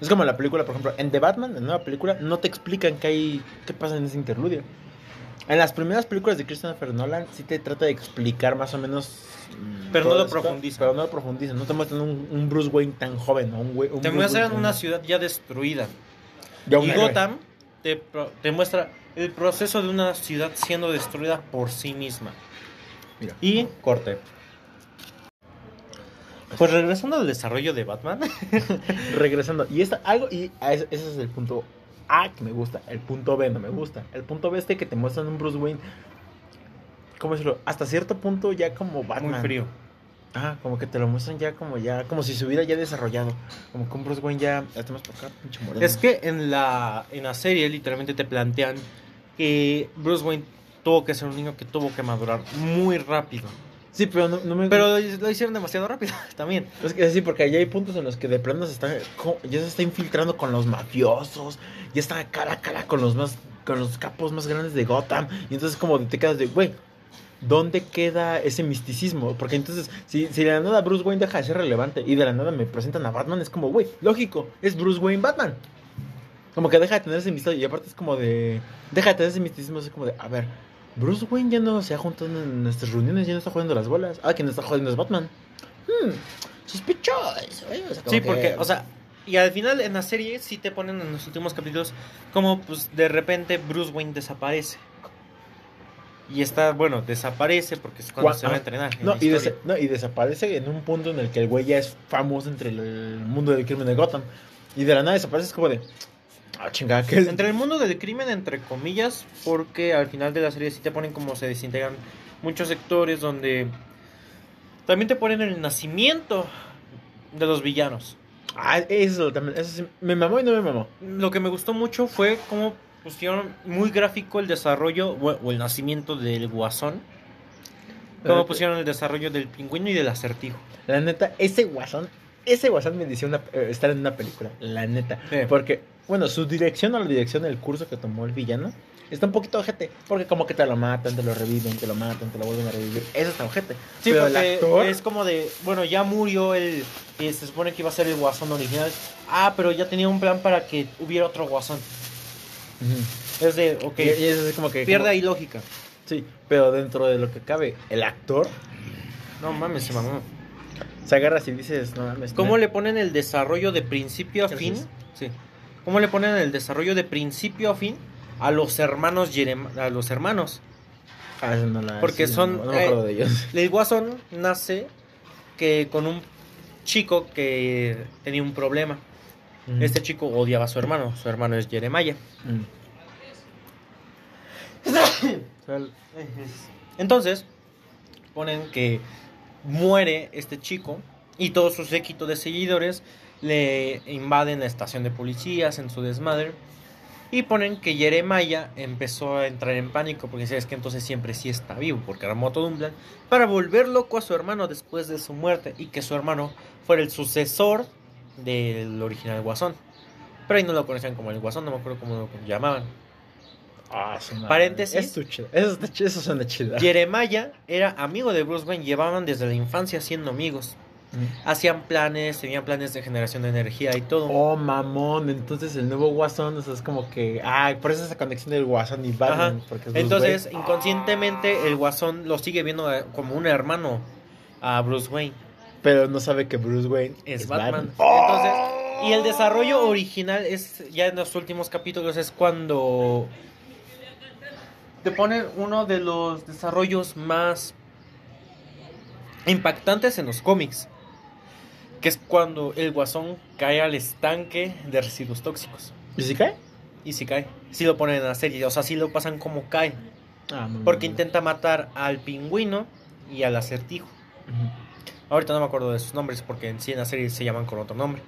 Es como la película, por ejemplo, en The Batman, en la nueva película, no te explican qué hay, qué pasa en ese interludio. En las primeras películas de Christopher Nolan sí te trata de explicar más o menos. mm, Pero no lo esto, profundiza. Pero no lo profundiza. No te muestran un, un Bruce Wayne tan joven. Un, un Te muestran una ciudad ya destruida. Ya y. Gotham te, te muestra el proceso de una ciudad siendo destruida por sí misma. Mira. Y corte. Pues regresando al desarrollo de Batman. [laughs] Regresando. Y esta, algo, y ese es el punto A que me gusta. El punto B no me gusta. El punto B este que te muestran un Bruce Wayne. ¿Cómo decirlo? Hasta cierto punto ya como Batman. Muy frío. Ajá, como que te lo muestran ya como ya, como si se hubiera ya desarrollado. Como que un Bruce Wayne ya. Ya por acá, pinche moreno. Es que en la, en la serie literalmente te plantean que Bruce Wayne tuvo que ser un niño que tuvo que madurar muy rápido. Sí, pero no, no me. Pero lo, hicieron demasiado rápido [laughs] también. Es que sí, porque allá hay puntos en los que de plano se está, co- ya se está infiltrando con los mafiosos, ya está cara a cara con los más, con los capos más grandes de Gotham, y entonces como te quedas de, güey, ¿dónde queda ese misticismo? Porque entonces, si, si de la nada Bruce Wayne deja de ser relevante y de la nada me presentan a Batman, es como, güey, lógico, es Bruce Wayne Batman. Como que deja de tener ese misterio, y aparte es como de, deja de tener ese misticismo, es como de, a ver, Bruce Wayne ya no se ha juntado en nuestras reuniones, ya no está jugando las bolas. Ah, quien está jugando es Batman. Hmm, sospechoso. ¿eh? O sea, como Sí, que- porque, o sea, y al final en la serie sí te ponen en los últimos capítulos como pues de repente Bruce Wayne desaparece. Y está, bueno, desaparece porque es cuando Gua- se va a ah, entrenar. en No y, no, desaparece en un punto en el que el güey ya es famoso entre el mundo del crimen de Gotham. Y de la nada desaparece, es como de. Ah, chingada, ¿qué es? Entre el mundo del crimen, entre comillas, porque al final de la serie sí te ponen como se desintegran muchos sectores donde también te ponen el nacimiento de los villanos. Ah, eso también. Eso sí, me mamó y no me mamó. Lo que me gustó mucho fue cómo pusieron muy gráfico el desarrollo o el nacimiento del guasón. Cómo pusieron el desarrollo del pingüino y del acertijo. La neta, ese guasón. Ese guasón me decía una, eh, estar en una película. La neta. Sí. Porque, bueno, su dirección o la dirección del curso que tomó el villano. Está un poquito ojete. Porque como que te lo matan, te lo reviven, te lo matan, te lo vuelven a revivir. Eso está ojete. Sí, Pero el porque actor- es como de, bueno, ya murió el, y se supone que iba a ser el guasón original. Ah, pero ya tenía un plan para que hubiera otro guasón. Es de, ok, Y, y es como que. pierde como- ahí lógica. Sí, pero dentro de lo que cabe, el actor No mames, se mamó. se agarra y dices, no mames. ¿Cómo no. le ponen el desarrollo de principio a fin? Sí. ¿Cómo le ponen el desarrollo de principio a fin a los hermanos Jerem- a los hermanos? Ah, esa no la- Porque sí, son, No, eh, de ellos. [laughs] El guasón nace que con un chico que tenía un problema. Ujú. Este chico odiaba a su hermano. Su hermano es Jeremiah. Mm. [coughs] Entonces, ponen que muere este chico y todo su séquito de seguidores le invaden la estación de policías en su desmadre. Y ponen que Jeremiah empezó a entrar en pánico porque sabes que entonces siempre sí está vivo, porque armó todo un plan para volver loco a su hermano después de su muerte y que su hermano fuera el sucesor del original Guasón. Pero ahí no lo conocían como el Guasón, no me acuerdo cómo lo llamaban. Ah. Paréntesis. Eso. Eso, suena chido. Jeremiah era amigo de Bruce Wayne, llevaban desde la infancia siendo amigos. Mm. Hacían planes, tenían planes de generación de energía y todo. Oh, mamón. Entonces el nuevo Guasón, o sea, es como que. Ah, por eso esa conexión del Guasón y Batman. Porque Entonces, Wayne. inconscientemente, el guasón lo sigue viendo eh, como un hermano a Bruce Wayne. Pero no sabe que Bruce Wayne Es, es, Batman. Batman. Entonces, y el desarrollo original es ya en los últimos capítulos es cuando te ponen uno de los desarrollos más impactantes en los cómics. Que es cuando el guasón cae al estanque de residuos tóxicos. ¿Y si cae? Y si cae. Si lo ponen en la serie. O sea, si lo pasan como cae. Ah, Porque bien. intenta matar al pingüino y al acertijo. Ahorita no me acuerdo de sus nombres porque en sí en la serie se llaman con otro nombre.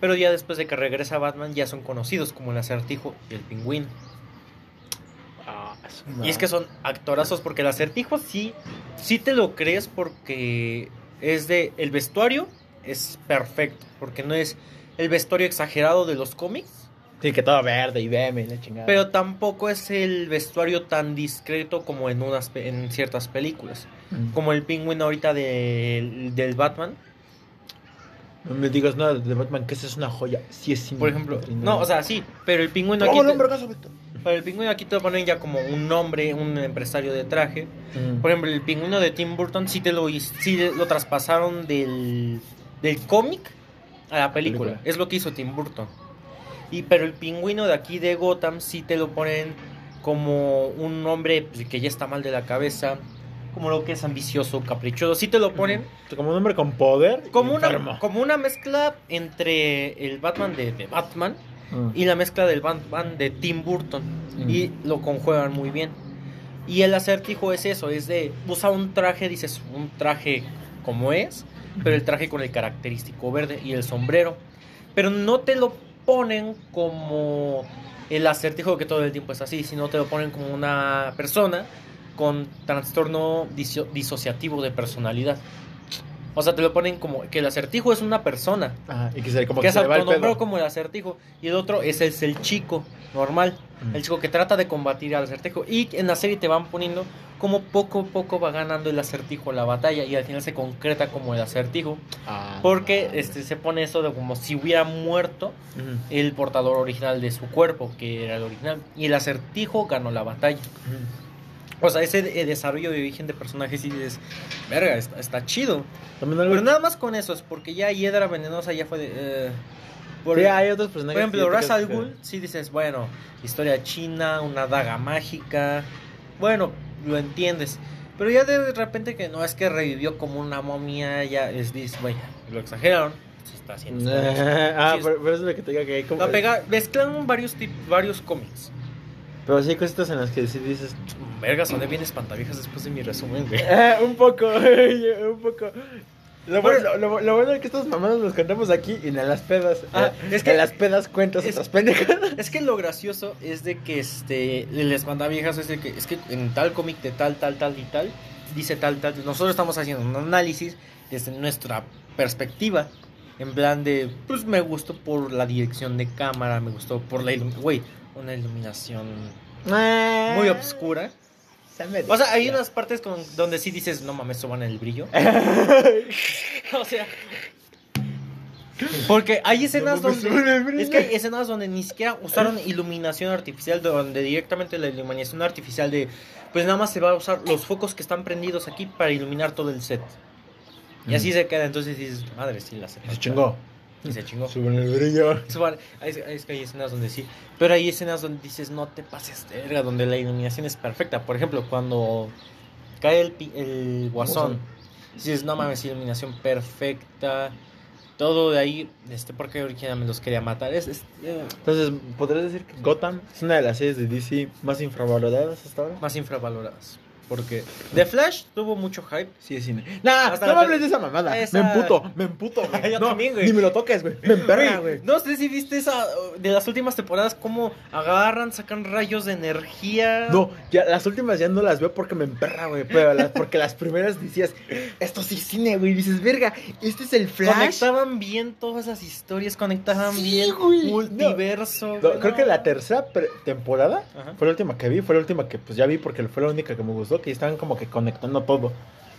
Pero ya después de que regresa Batman ya son conocidos como el acertijo y el pingüino. Ah, su Y es que son actorazos porque el acertijo sí, sí te lo crees porque es de... El vestuario es perfecto porque no es el vestuario exagerado de los cómics. Sí, que todo verde y veme y la chingada. Pero tampoco es el vestuario tan discreto como en, unas, pe- en ciertas películas. Mm. Como el pingüino ahorita del- del Batman. No me digas nada de Batman, que esa es una joya. Sí, es Por ejemplo, no, o sea, sí, pero el pingüino aquí, pero el pingüino aquí te lo ponen ya como un nombre, un empresario de traje. Mm. Por ejemplo, el pingüino de Tim Burton sí te lo sí lo traspasaron del, del cómic a la película. Película. Es lo que hizo Tim Burton. Y pero el pingüino de aquí de Gotham sí te lo ponen como un hombre pues, que ya está mal de la cabeza, como lo que es ambicioso, caprichoso. Sí te lo ponen Como un hombre con poder. como una como una mezcla entre el Batman de, de Batman Mm. y la mezcla del Batman de Tim Burton Mm. y lo conjuegan muy bien. Y el acertijo es eso, es de usar un traje, dices, un traje como es, pero el traje con el característico verde y el sombrero. Pero no te lo ponen como el acertijo que todo el tiempo es así, sino te lo ponen como una persona con trastorno diso- disociativo de personalidad. O sea, te lo ponen como que el acertijo es una persona, Ajá, y que se, como que que es se el autonombrado como el acertijo, y el otro es el, es el chico normal, Mm. el chico que trata de combatir al acertijo. Y en la serie te van poniendo como poco a poco va ganando el acertijo la batalla y al final se concreta como el acertijo, Ah. porque este se pone eso de como si hubiera muerto el portador original de su cuerpo, que era el original, y el acertijo ganó la batalla. O sea, ese de- desarrollo de origen de personajes y dices, verga, está, está chido. También algo... Pero nada más con eso, es porque ya Hiedra Venenosa ya fue de... eh, por, Sí, hay otros personajes. por ejemplo, Ra's al Ghul, sí dices, bueno, historia china, una daga mágica, bueno, lo entiendes. Pero ya de repente que no es que revivió como una momia, ya es, dices, vaya, lo exageraron, se está haciendo. [laughs] ah, Sí, por, por eso es lo que te diga que hay como... Mezclan varios, varios cómics. Pero sí hay cositas en las que sí dices... Verga, son de bien espantaviejas después de mi resumen, güey. [laughs] Eh, un poco, [laughs] un poco. Lo bueno, lo, lo- lo bueno es que estos mamados los contamos aquí y en las pedas. Ah, eh, es que- en las pedas cuentas es- otras pendejas. [laughs] Es que lo gracioso es de que este el espantaviejas es de que es que en tal cómic de tal tal tal y tal dice tal tal. Nosotros estamos haciendo un análisis desde nuestra perspectiva en plan de pues me gustó por la dirección de cámara, me gustó por la güey, una iluminación muy oscura. O sea, hay unas partes con, donde sí dices, "No mames, suban el brillo." [laughs] o sea, porque hay escenas No donde es que hay escenas donde ni siquiera usaron iluminación artificial, donde directamente la iluminación artificial de, pues nada más se va a usar los focos que están prendidos aquí para iluminar todo el set. Y así se queda, entonces dices, madre, sí la. Se chingó. Y se chingó. Suben el brillo. [laughs] Suban- que hay escenas donde sí, pero hay escenas donde dices, no te pases de verga, donde la iluminación es perfecta. Por ejemplo, cuando cae el, el guasón, dices, no mames, iluminación perfecta. Todo de ahí, este, porque originalmente los quería matar. Es, es, eh, Entonces, ¿podrías decir que Gotham es una de las series de DC más infravaloradas hasta ahora? más infravaloradas. Porque The Flash tuvo mucho hype. Sí, es cine. Nah, Hasta no me hables de esa mamada. Esa- Me emputo, me emputo, [laughs] güey. Yo no, también, güey. Ni me lo toques, güey. Me emperra, güey. No sé si viste esa de las últimas temporadas, cómo agarran, sacan rayos de energía. No, ya las últimas ya no las veo porque me emperra, güey. Pero las, porque las primeras decías, esto sí es cine, güey. Dices, verga, este es el flash. Conectaban bien todas las historias, conectaban Sí, bien güey. multiverso. No, creo que la tercera temporada Ajá. fue la última que vi, fue la última que pues ya vi porque fue la única que me gustó, que estaban como que conectando todo.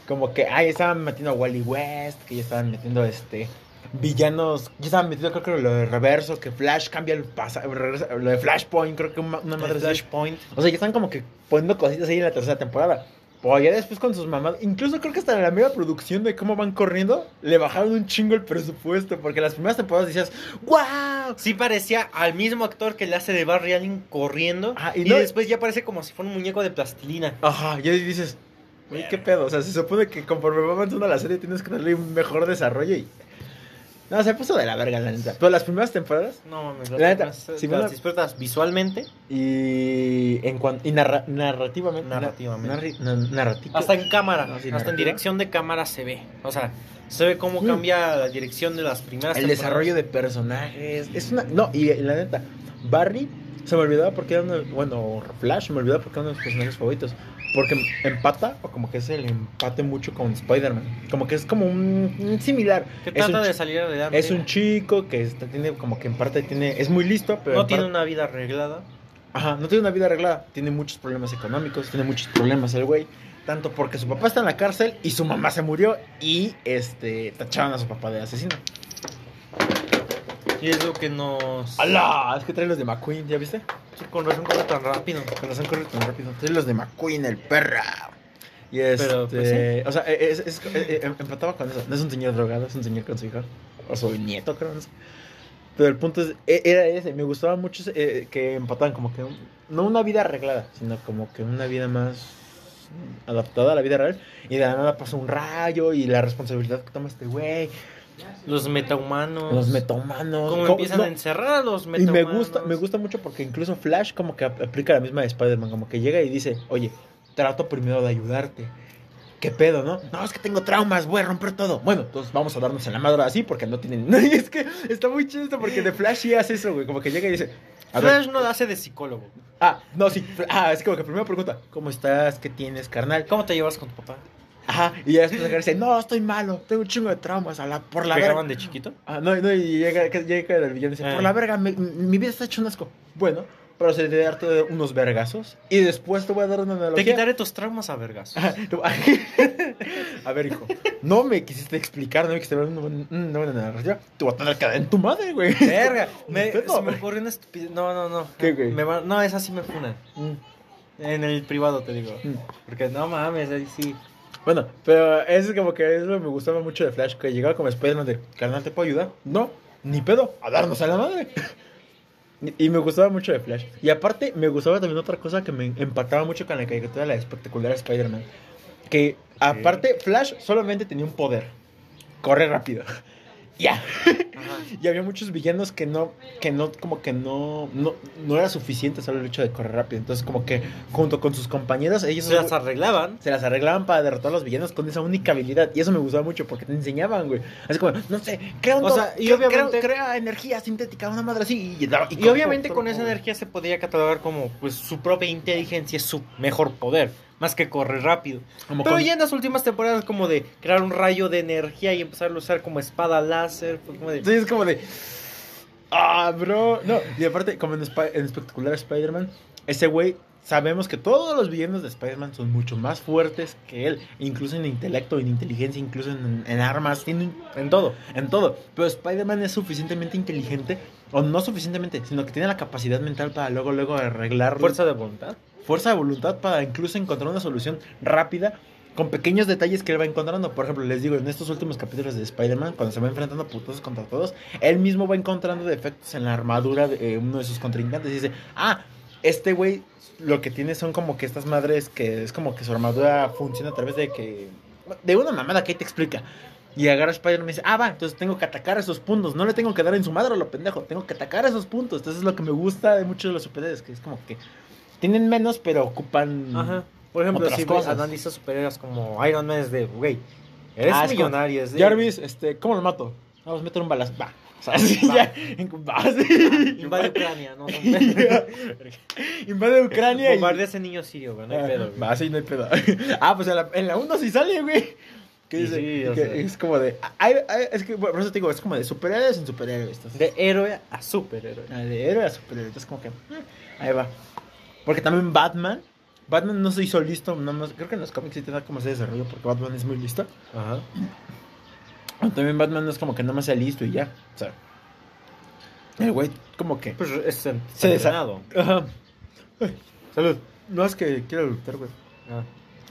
Como que, ah, ya estaban metiendo a Wally West, que ya estaban metiendo este villanos, ya estaban metiendo creo que lo de reverso, que Flash cambia el pasado, lo de Flashpoint, creo que una, una madre. Flashpoint. O sea, ya están como que poniendo cositas ahí en la tercera temporada. O ya después con sus mamás, incluso creo que hasta en la media producción de cómo van corriendo, le bajaron un chingo el presupuesto, porque las primeras temporadas decías, ¡Wow! Sí parecía al mismo actor que le hace de Barry Allen corriendo. Ah, y y no- después ya parece como si fuera un muñeco de plastilina. Ajá, y ahí dices, güey, qué pedo. O sea, se supone que conforme va avanzando la serie tienes que darle un mejor desarrollo y. No, se puso de la verga, la neta. Pero las primeras temporadas No mames, La neta, las, si las a- disfrutas visualmente, y en cuan- y narra- narrativamente. Narrativamente. hasta en cámara, No, sí, hasta en dirección de cámara se ve. O sea, se ve cómo Mm. cambia la dirección de las primeras el temporadas. desarrollo de personajes. Es una. No, y la neta, Barry se me olvidaba porque era uno. Bueno, Flash se me olvidaba porque era uno de mis personajes favoritos. Porque empata, o como que es el empate mucho con Spider-Man. Como que es como un, un similar. Que trata de salir adelante. Es un chico que está, tiene como que en parte tiene. Es muy listo, pero. no en tiene parte- una vida arreglada. Ajá, no tiene una vida arreglada. Tiene muchos problemas económicos, tiene muchos problemas el güey. Tanto porque su papá está en la cárcel y su mamá se murió y este tachaban a su papá de asesino. Y es lo que nos. ¡Hala! Es que trae los de McQueen, ¿ya viste? Sí, Con razón corre tan rápido. Con razón corre tan rápido. Trae los de McQueen, el perra. Y este, Pero, pues, o sea, es, es- eh, eh, empataba con eso. No es un señor drogado, es un señor con su hija. O su nieto, creo. No sé. Pero el punto es, e- era ese. Me gustaba mucho eh, que empataban como que, no una vida arreglada, sino como que una vida más adaptada a la vida real. Y de la nada pasa un rayo y la responsabilidad que toma este güey. Los metahumanos. Los metahumanos. ¿Cómo- empiezan no, a encerrar a los y metahumanos. me gusta, me gusta mucho porque incluso Flash como que ap- aplica la misma de Spider-Man, como que llega y dice, oye, trato primero de ayudarte. ¿Qué pedo, no? No, es que tengo traumas, voy a romper todo. Bueno, entonces vamos a darnos en la madre así porque no tienen... Y [laughs] es que está muy chido esto porque de Flash sí hace eso, güey. Como que llega y dice... A ver, Flash no hace de psicólogo. ah, no, sí. Ah, es como que primero pregunta, ¿cómo estás? ¿Qué tienes, carnal? ¿Cómo te llevas con tu papá? Ajá, y ya después dice, no, estoy malo, tengo un chingo de traumas, a la, por la verga. ¿Pegaban de chiquito? Ah, no, no, y llega, llega el villano y dice, por la verga, mi, mi vida está hecho un asco. Bueno, pero se te darte unos vergazos y después te voy a dar una Te analogía. quitaré tus traumas a tú- [laughs] a ver, hijo, no me quisiste explicar, no me quisiste dar una, buena- narrativa. Te voy a tener que dar en tu madre, güey. Verga, [laughs] me, Pedo. se me ocurrió una estupidez. No, no, no. ¿Qué, güey? Me va- no, esa sí me funan. Mm, En el privado te digo. mm. Porque no mames, ahí sí. Bueno, pero eso es como que eso me gustaba mucho de Flash, que llegaba como Spider-Man de, carnal, ¿te puedo ayudar? No, ni pedo, a darnos a la madre. [laughs] Y- me gustaba mucho de Flash. Y aparte, me gustaba también otra cosa que me empataba mucho con la caricatura de la espectacular Spider-Man. Que aparte, Flash solamente tenía un poder. Corre rápido. Ya. [laughs] Y había muchos villanos que no, que no, como que no, no, no era suficiente solo el hecho de correr rápido. Entonces, como que junto con sus compañeros, ellos Se las arreglaban. se las arreglaban para derrotar a los villanos con esa única habilidad. Y eso me gustaba mucho porque te enseñaban, güey. Así como, no sé, crea un O sea, y crea- obviamente- crea, crea energía sintética, una madre así. Y, Y obviamente con esa energía se podía catalogar como pues su propia inteligencia su mejor poder, más que correr rápido. Como Pero con- ya en las últimas temporadas como de crear un rayo de energía y empezar a usar como espada láser, como de Sí, es como de. Ah, bro. No, y aparte, como en, Spi- en espectacular Spider-Man, ese güey. Sabemos que todos los villanos de Spider-Man son mucho más fuertes que él, incluso en intelecto, en inteligencia, incluso en, en armas, tienen en todo. en todo. Pero Spider-Man es suficientemente inteligente, o no suficientemente, sino que tiene la capacidad mental para luego, luego arreglar Fuerza de voluntad. Fuerza de voluntad para incluso encontrar una solución rápida con pequeños detalles que él va encontrando. Por ejemplo, les digo, en estos últimos capítulos de Spider-Man, cuando se va enfrentando a putazos contra todos, él mismo va encontrando defectos en la armadura de eh, uno de sus contrincantes y dice, ah, este güey lo que tiene son como que estas madres que es como que su armadura funciona a través de que... De una mamada que ahí te explica. Y agarra a Spider-Man y dice, ah, va, entonces tengo que atacar esos puntos. No le tengo que dar en su madre a lo pendejo. Tengo que atacar esos puntos. Entonces es lo que me gusta de muchos de los superhéroes, que es como que tienen menos, pero ocupan... Ajá. Por ejemplo, Otras si cosas. analizas superhéroes como Iron Man es de, güey, eres Ah, millonario, es de... Jarvis, este, ¿cómo lo mato? Vamos a meter un balazo. Va. O sea, [laughs] ya. Invade Ucrania, ¿no? [laughs] Invade Ucrania y... Bombardea ese niño sirio, güey, no hay Ah, pedo, güey. Va, sí, no hay pedo. [laughs] Ah, pues en la, en la 1 sí sale, güey. Que dice, sí, o que sea. es como de... es que, por eso te digo, es como de superhéroes en superhéroes. Entonces, De héroe a superhéroe. Ah, de héroe a superhéroe. Entonces como que... mm, ahí va. Porque también Batman... Batman no se hizo listo, nada más, creo que en los cómics sí te da como ese desarrollo porque Batman es muy listo. Ajá. También Batman no es como que nada más sea listo y ya. O sea, el güey como que... Pues es en- Se desa- entrenado. Ajá. Ay, Salud. No es que quiero luchar, güey. Ah.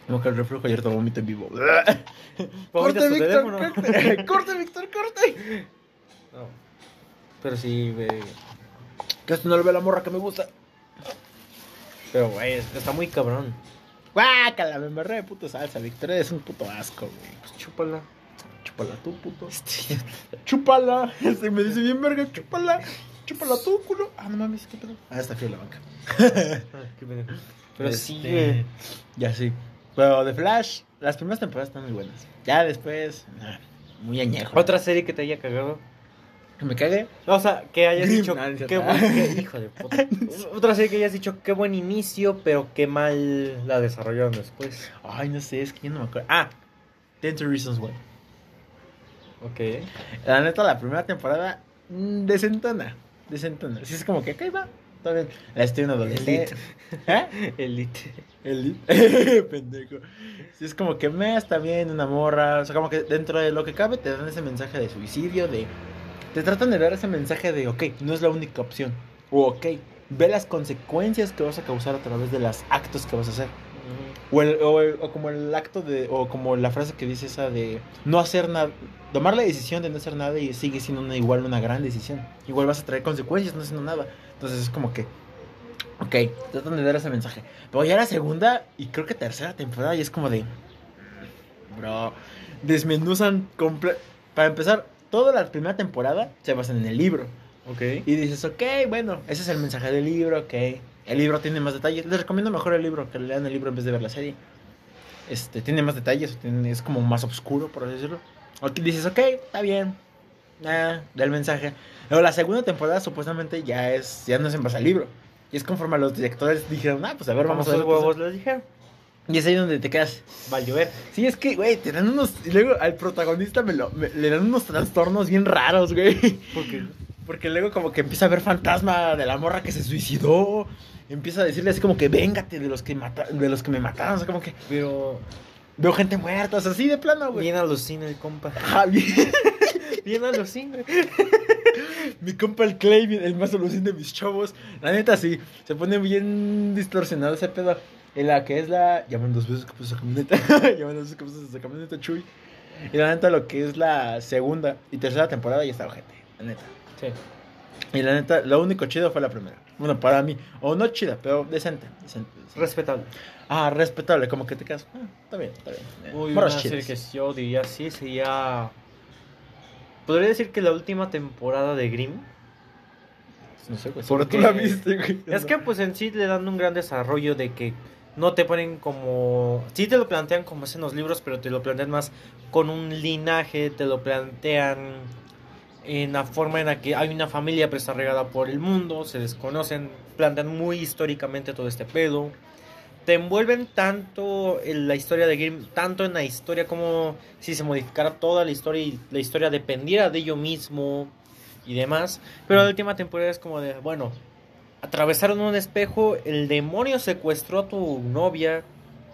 Como que el reflujo ayer te vomito en vivo. [laughs] ¡Corte, Víctor! ¡Corte! [laughs] ¡Corte, Víctor! ¡Corte! No. Pero sí, güey. Que esto no lo ve la morra que me gusta. Pero, güey, está muy cabrón. ¡Guácala! Me embarré de puto salsa, Víctor. Es un puto asco, güey. Pues chúpala. Chúpala tú, puto. [laughs] Chúpala. Este me dice bien verga, chúpala. Chúpala tú, culo. Ah, no mames, qué pedo. Ah, está frío la banca. Qué pendejo. Pero sí, Este. Ya sí. Pero de Flash, las primeras temporadas están muy buenas. Ya después, ah, muy añejo. Otra serie que te haya cagado. Que me cague. O sea, que hayas dicho. No qué buen, qué- [laughs] hijo de puta. Otra serie que hayas dicho, qué buen inicio, pero qué mal la desarrollaron después. Ay, no sé, es que yo no me acuerdo. Ah, 10 Reasons Why. Ok. La neta, la primera temporada, mm, decentona. Decentona. Sí, es como que, ok, va. Bien. La estoy en adolescente. [laughs] ¿Eh? Elite. Elite. [laughs] Pendejo. Sí, es como que me está bien una morra. O sea, como que dentro de lo que cabe te dan ese mensaje de suicidio, de. Te tratan de dar ese mensaje de, ok, no es la única opción. O, ok, ve las consecuencias que vas a causar a través de los actos que vas a hacer. O, el- o el- o como el acto de. O como la frase que dice esa de. No hacer nada. Tomar la decisión de no hacer nada y sigue siendo una, igual una gran decisión. Igual vas a traer consecuencias no haciendo nada. Entonces es como que. Ok, tratan de dar ese mensaje. Pero ya la segunda y creo que tercera temporada y es como de. Bro. Desmenuzan Para empezar, toda la primera temporada se basan en el libro. Ok. Y dices, ok, bueno, ese es el mensaje del libro, ok. El libro tiene más detalles. Les recomiendo mejor el libro, que lean el libro en vez de ver la serie. Este, tiene más detalles, tiene- es como más oscuro, por así decirlo. Aquí dices, ok, está bien. Ah, da el mensaje. Luego la segunda temporada supuestamente ya es, ya no es en base al libro. Y es conforme a los directores dijeron, ah, pues a ver, vamos Vamos a a ver. huevos les dijeron. Y es ahí donde te quedas. Va a llover. Sí, es que, güey, te dan unos. Y luego al protagonista me lo, me- le dan unos trastornos bien raros, güey. Porque Porque luego como que empieza a ver fantasma de la morra que se suicidó. Empieza a decirle así como que véngate de los que mata de los que me mataron. O sea, como que Pero veo gente muerta. O sea, así de plano, güey. bien alucina el compa. Ah, bien. [laughs] Bien alucina. [laughs] Mi compa el Clay, el más solución de mis chavos. La neta sí, se pone bien distorsionado ese pedo. En la que es la. Llaman dos veces que puso esa camioneta. [laughs] Llaman dos veces que puso esa camioneta, Chuy. Y la neta, lo que es la segunda y tercera temporada ya está ojete. La neta. Sí. Y la neta, lo único chido fue la primera. Bueno, para mí. O no chida, pero decente. decente, decente. Respetable. ah, respetable, como que te quedas. ah, está bien, está bien. Eh, Uy, una serie que yo diría sí sería. Podría decir que la última temporada de Grimm. No sé, güey. ¿Por Solo tú la viste, güey. Es que pues en sí le dan un gran desarrollo de que no te ponen como... Sí te lo plantean como es en los libros, pero te lo plantean más con un linaje, te lo plantean en la forma en la que hay una familia pero está regada por el mundo, se desconocen, plantean muy históricamente todo este pedo. Te envuelven tanto en la historia de Grimm, tanto en la historia como si se modificara toda la historia y la historia dependiera de ello mismo y demás. Pero la última temporada es como de, bueno, atravesaron un espejo, el demonio secuestró a tu novia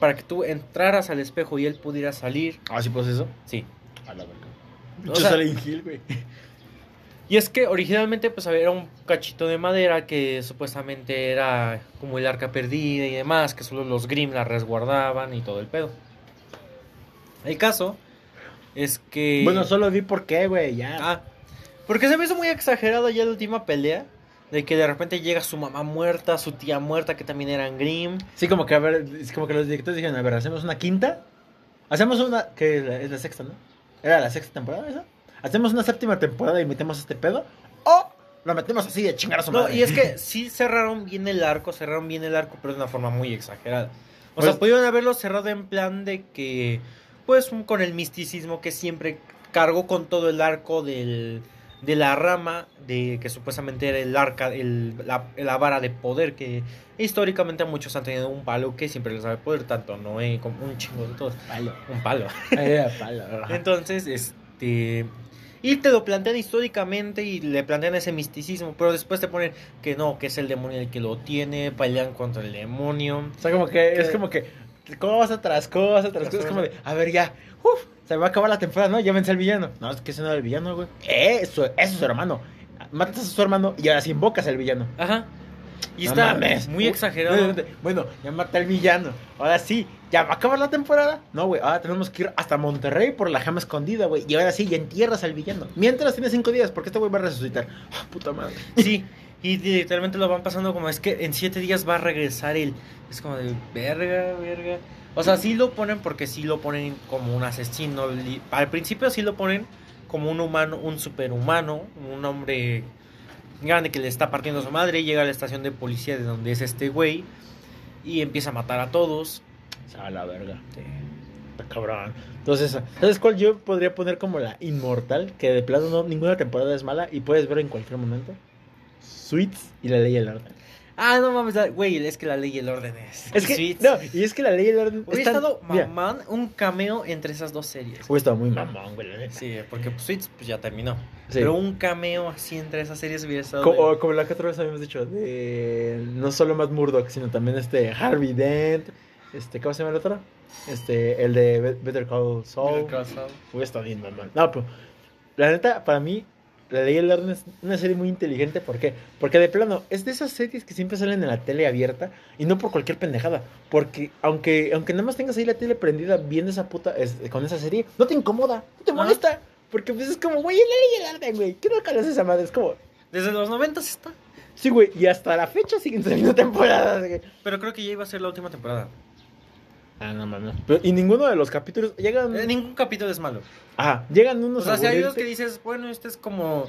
para que tú entraras al espejo y él pudiera salir. Ah, sí, pues eso. Sí. A la verga. O Mucho sea- Silent Hill, güey. Y es que originalmente pues era un cachito de madera que supuestamente era como el arca perdida y demás, que solo los Grimm la resguardaban y todo el pedo. El caso es que... Bueno, solo di por qué, güey, ya. Ah, porque se me hizo muy exagerada ya la última pelea. De que de repente llega su mamá muerta, su tía muerta, que también eran Grimm. Sí, como que, a ver, es como que los directores dijeron, a ver, ¿hacemos una quinta? Hacemos una, que es la, es la sexta, ¿no? ¿Era la sexta temporada esa? ¿Hacemos una séptima temporada y metemos este pedo? ¿O lo metemos así de chingar a su No, madre? y es que [laughs] sí cerraron bien el arco, cerraron bien el arco, pero de una forma muy exagerada. O Pues- sea, pudieron haberlo cerrado en plan de que, pues, con el misticismo que siempre cargó con todo el arco del, de la rama, de que supuestamente era el arca, el, la, la vara de poder, que históricamente muchos han tenido un palo que siempre les sabe poder, tanto Noé como un chingo de todos. Palo. Un palo. [laughs] Era palo. Entonces, este. Y te lo plantean históricamente y le plantean ese misticismo, pero después te ponen que no, que es el demonio el que lo tiene, pelean contra el demonio. O sea, como que, es como que, cosa tras cosa, tras cosa, es como de, a ver, ya, uf, se va a acabar la temporada, ¿no? Ya vence al villano. No, es que ese no era el villano, güey. Eso, eso es su hermano. Matas a su hermano y ahora sí invocas al villano. Ajá. Y No está mames. muy Uy, exagerado. Bueno, ya mata al villano. Ahora sí, ya va a acabar la temporada. No, güey, ahora tenemos que ir hasta Monterrey por la gema escondida, güey. Y ahora sí, ya entierras al villano. Mientras tiene cinco días, porque este güey va a resucitar. Ah, puta madre. Sí, [laughs] y literalmente lo van pasando como es que en siete días va a regresar él. Es como de verga, verga. O sea, sí lo ponen porque sí lo ponen como un asesino. Al principio sí lo ponen como un humano, un superhumano, un hombre grande que le está partiendo a su madre. Llega a la estación de policía de donde es este güey y empieza a matar a todos. A la verga. Está cabrón. Entonces, ¿sabes cuál yo podría poner como la inmortal? Que de plano no, ninguna temporada es mala y puedes ver en cualquier momento. Sweets y la ley y el orden. Ah, no mames, la- güey, es que la ley y el orden es. Es que, Suits. no, y es que la ley y el orden. Hubiera están- estado mira, mamán un cameo entre esas dos series. Hubiera estado muy mamón, güey, la neta. Sí, porque pues, Suits pues, ya terminó. Sí. Pero un cameo así entre esas series hubiera estado. Como, de- como la que otra vez habíamos dicho, de no solo Matt Murdock, sino también este Harvey Dent, este, ¿cómo se llama el otro? Este, el de Be- Better Call Saul. Hubiera estado bien, mamón. No, pero la neta, para mí, La Ley y el Orden es una serie muy inteligente. ¿Por qué? Porque de plano, es de esas series que siempre salen en la tele abierta y no por cualquier pendejada. Porque aunque, aunque nada más tengas ahí la tele prendida viendo esa puta, es- con esa serie, no te incomoda, no te Ajá. molesta. Porque pues es como, güey, la ley y el orden, güey. ¿Qué no calas esa madre? Es como, Desde los 90 está. sí, güey. Y hasta la fecha siguen saliendo [laughs] temporadas, güey. Pero creo que ya iba a ser la última temporada. Ah, no mames. Pero- Y ninguno de los capítulos llegan. Eh, ningún capítulo es malo. Ah, llegan O unos sea, si hay unos que dices, bueno, este es como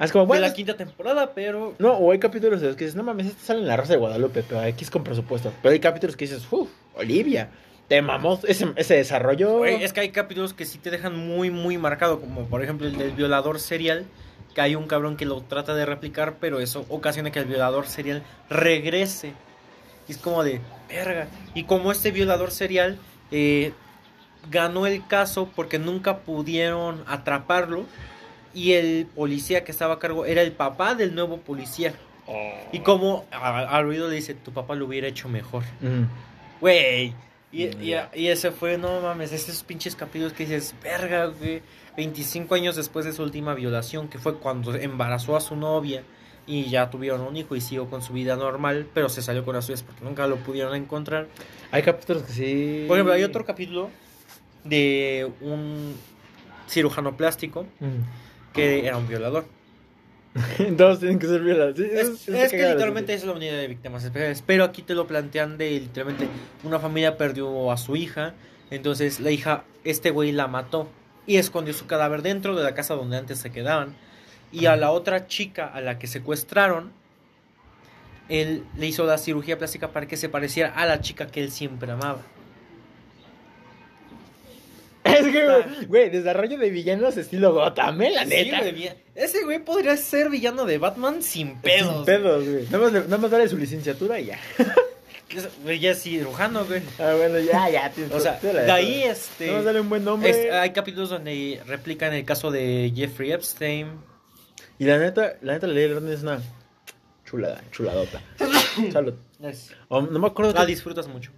Ah, es como, de bueno, la quinta temporada, pero. No, o hay capítulos de los que dices, no mames, este sale en la Rosa de Guadalupe, pero X con presupuesto. Pero hay capítulos que dices, uff, Olivia, te mamó ese, ese desarrollo. Güey, es que hay capítulos que sí te dejan muy, muy marcado, como por ejemplo el del violador serial, que hay un cabrón que lo trata de replicar, pero eso ocasiona que el violador serial regrese. Y es como de, verga. Y como este violador serial eh, ganó el caso porque nunca pudieron atraparlo, y el policía que estaba a cargo era el papá del nuevo policía. Oh. Y como al oído le dice, tu papá lo hubiera hecho mejor. Güey. Y, Mm, y, y ese fue, no mames, esos pinches capítulos que dices, verga, güey. 25 años después de su última violación, que fue cuando embarazó a su novia y ya tuvieron un hijo y siguió con su vida normal, pero se salió con las suyas porque nunca lo pudieron encontrar. Hay capítulos que sí. Por ejemplo, hay otro capítulo de un cirujano plástico Mm. que era un violador. [laughs] Todos tienen que ser violados. Sí, Es, es- es es que literalmente es la unidad de víctimas especiales. Pero aquí te lo plantean de literalmente una familia perdió a su hija. Entonces la hija, este güey la mató y escondió su cadáver dentro de la casa donde antes se quedaban. Y a la otra chica a la que secuestraron, él le hizo la cirugía plástica para que se pareciera a la chica que él siempre amaba. [laughs] Es que, güey, desarrollo de villanos estilo Gotham, ¿eh? la Sí, neta. güey, ese güey podría ser villano de Batman sin pedos. Sin pedos, güey. Nada más, nada más dale su licenciatura y ya. [laughs] Güey, ya es cirujano, güey. Ah, bueno, ya, ya. [laughs] O sea, de ahí este. Nada más dale un buen nombre. Es- hay capítulos donde replican el caso de Jeffrey Epstein. Y la neta, la neta, la ley del orden es una chulada, chuladota. [coughs] Salud. Oh, no me acuerdo. La que- disfrutas mucho.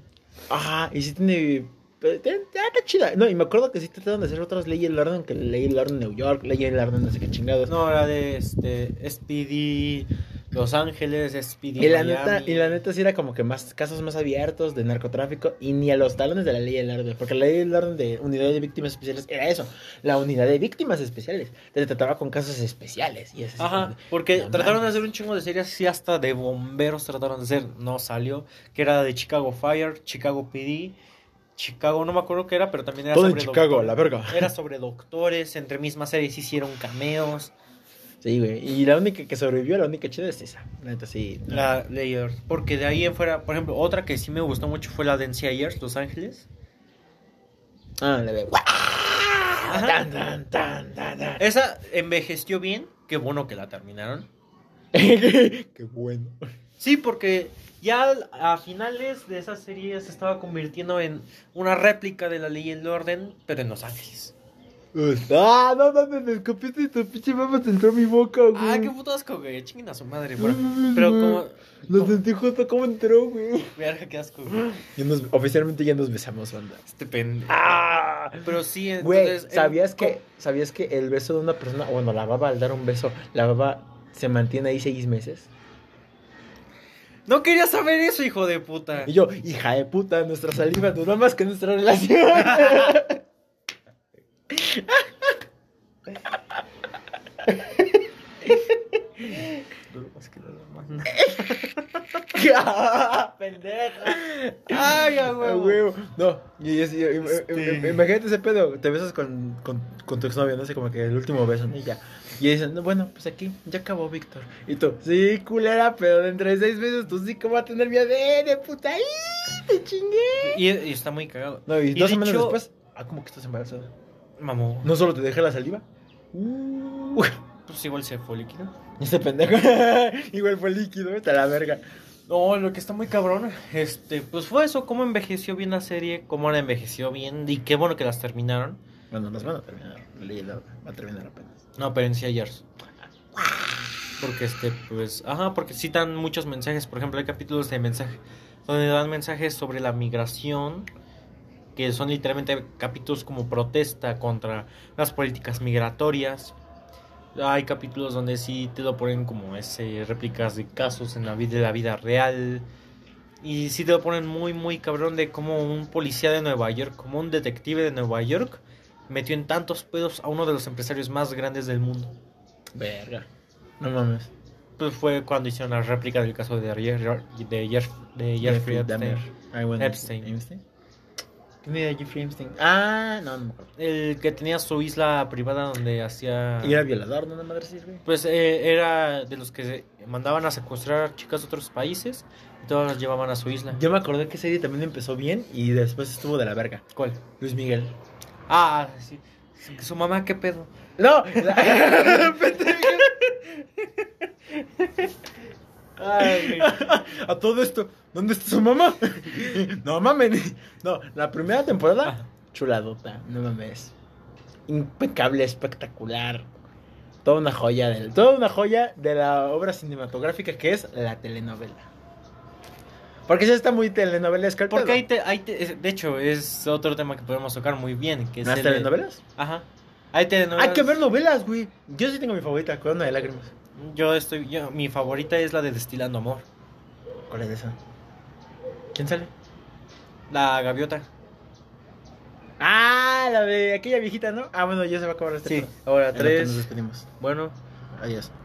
Ajá, y sí tiene. te- te- Está chida. No, y me acuerdo que sí trataron de hacer otras leyes del orden, que ley del orden New York, ley del orden no sé qué chingados. No, la de este SPD Los Ángeles, SPD y la Miami. neta, y la neta sí era como que más casos más abiertos de narcotráfico y ni a los talones de la ley del orden, porque la ley del orden de unidad de víctimas especiales era eso, la unidad de víctimas especiales, te trataba con casos especiales y eso es Ajá, porque no trataron de hacer un chingo de series, sí, hasta de bomberos trataron de hacer, no salió, que era de Chicago Fire, Chicago PD, Chicago, no me acuerdo qué era, pero también era Todo en sobre Chicago, doctores. la verga. Era [laughs] sobre doctores, entre mismas series hicieron cameos, Sí, güey, y la única que sobrevivió, la única chida es esa, la neta sí. no. la Layer, porque de ahí en fuera, por ejemplo, otra que sí me gustó mucho fue la de NCIS, Los Ángeles. Ah, la de... Tan, tan, tan, tan, tan. Esa envejeció bien, qué bueno que la terminaron. [laughs] Qué bueno. Sí, porque ya a finales de esa serie se estaba convirtiendo en una réplica de la ley y el orden, pero en Los Ángeles. Ah, no mames, me escupiste y tu pinche mama te entró a mi boca, güey. Ah, qué puto asco, güey. Chinguen a su madre, bro. Pero como. Lo sentí justo como entró, güey. Verga, qué asco, güey. Ya nos- oficialmente ya nos besamos, banda. Este pendejo. Ah, Pero sí, güey, entonces. ¿sabías el- que, ¿sabías que el beso de una persona, bueno, la baba al dar un beso, la baba se mantiene ahí seis meses? No quería saber eso, hijo de puta. Y yo, hija de puta, nuestra saliva duró más que nuestra relación. [laughs] Duro más que la mano. [laughs] Pendeja. Ay, a A huevo. huevo. No, y, y- y- Este- imagínate ese pedo. Te besas con, con, con tu exnovio, no sé, como que el último beso, ¿no? Y ya. Y dicen, no, bueno, pues aquí, ya acabó Víctor. Y tú, sí, culera, pero dentro de seis meses tú sí que vas a tener mi ADN, puta. ¡Ay, te chingué! Y, y está muy cagado. No, y, Y dos semanas hecho- después, ah, ¿cómo que estás embarazada? Mamó. ¿No solo te deja la saliva? Uh, Pues igual se fue líquido. este pendejo. [laughs] Igual fue líquido, a la verga. No, lo que está muy cabrón, este, pues fue eso, cómo envejeció bien la serie, cómo la envejeció bien, y qué bueno que las terminaron. Bueno, las van a terminar. La- Va a terminar apenas. No, pero en sí ayer. Porque este, pues, ajá, porque citan muchos mensajes, por ejemplo, hay capítulos de mensaje, donde dan mensajes sobre la migración, que son literalmente capítulos como protesta contra las políticas migratorias. Hay capítulos donde sí te lo ponen como ese réplicas de casos en la vida de la vida real. Y sí te lo ponen muy muy cabrón de cómo un policía de Nueva York, como un detective de Nueva York, metió en tantos pedos a uno de los empresarios más grandes del mundo. Verga. No mames. Pues fue cuando hicieron la réplica del caso de, Jer- de, de Jeffrey Epstein. ¿Epstein? ¿Quién era Jeffrey Epstein? Ah, no, no me acuerdo. El que tenía su isla privada donde hacía... Y era violador, ¿no? ¿No madre sí, güey? Pues eh, era de los que se mandaban a secuestrar chicas de otros países y todas las llevaban a su isla. Yo me acordé que serie también empezó bien y después estuvo de la verga. ¿Cuál? Luis Miguel. Ah, sí. Su- Su mamá, ¿qué pedo? ¡No! [laughs] [laughs] [laughs] Ay, [laughs] A todo esto, ¿dónde está su mamá? [laughs] No mames. No, la primera temporada, chuladota, no mames. Impecable, espectacular. Toda una joya del, toda una joya de la obra cinematográfica que es la telenovela. Porque ya está muy telenovelesca el Porque ahí te, ahí te- de hecho, es otro tema que podemos tocar muy bien. Que es ¿Las el de- telenovelas? Ajá. Hay telenovelas. Hay que ver novelas, güey. Yo sí tengo mi favorita, Corona de Lágrimas. Yo estoy, yo, mi favorita es la de Destilando Amor. ¿Cuál es esa? ¿Quién sale? La gaviota. Ah, la de aquella viejita, ¿no? Ah, bueno, ya se va a acabar este. Sí, ahora que Nos tres. despedimos. Bueno, Adiós.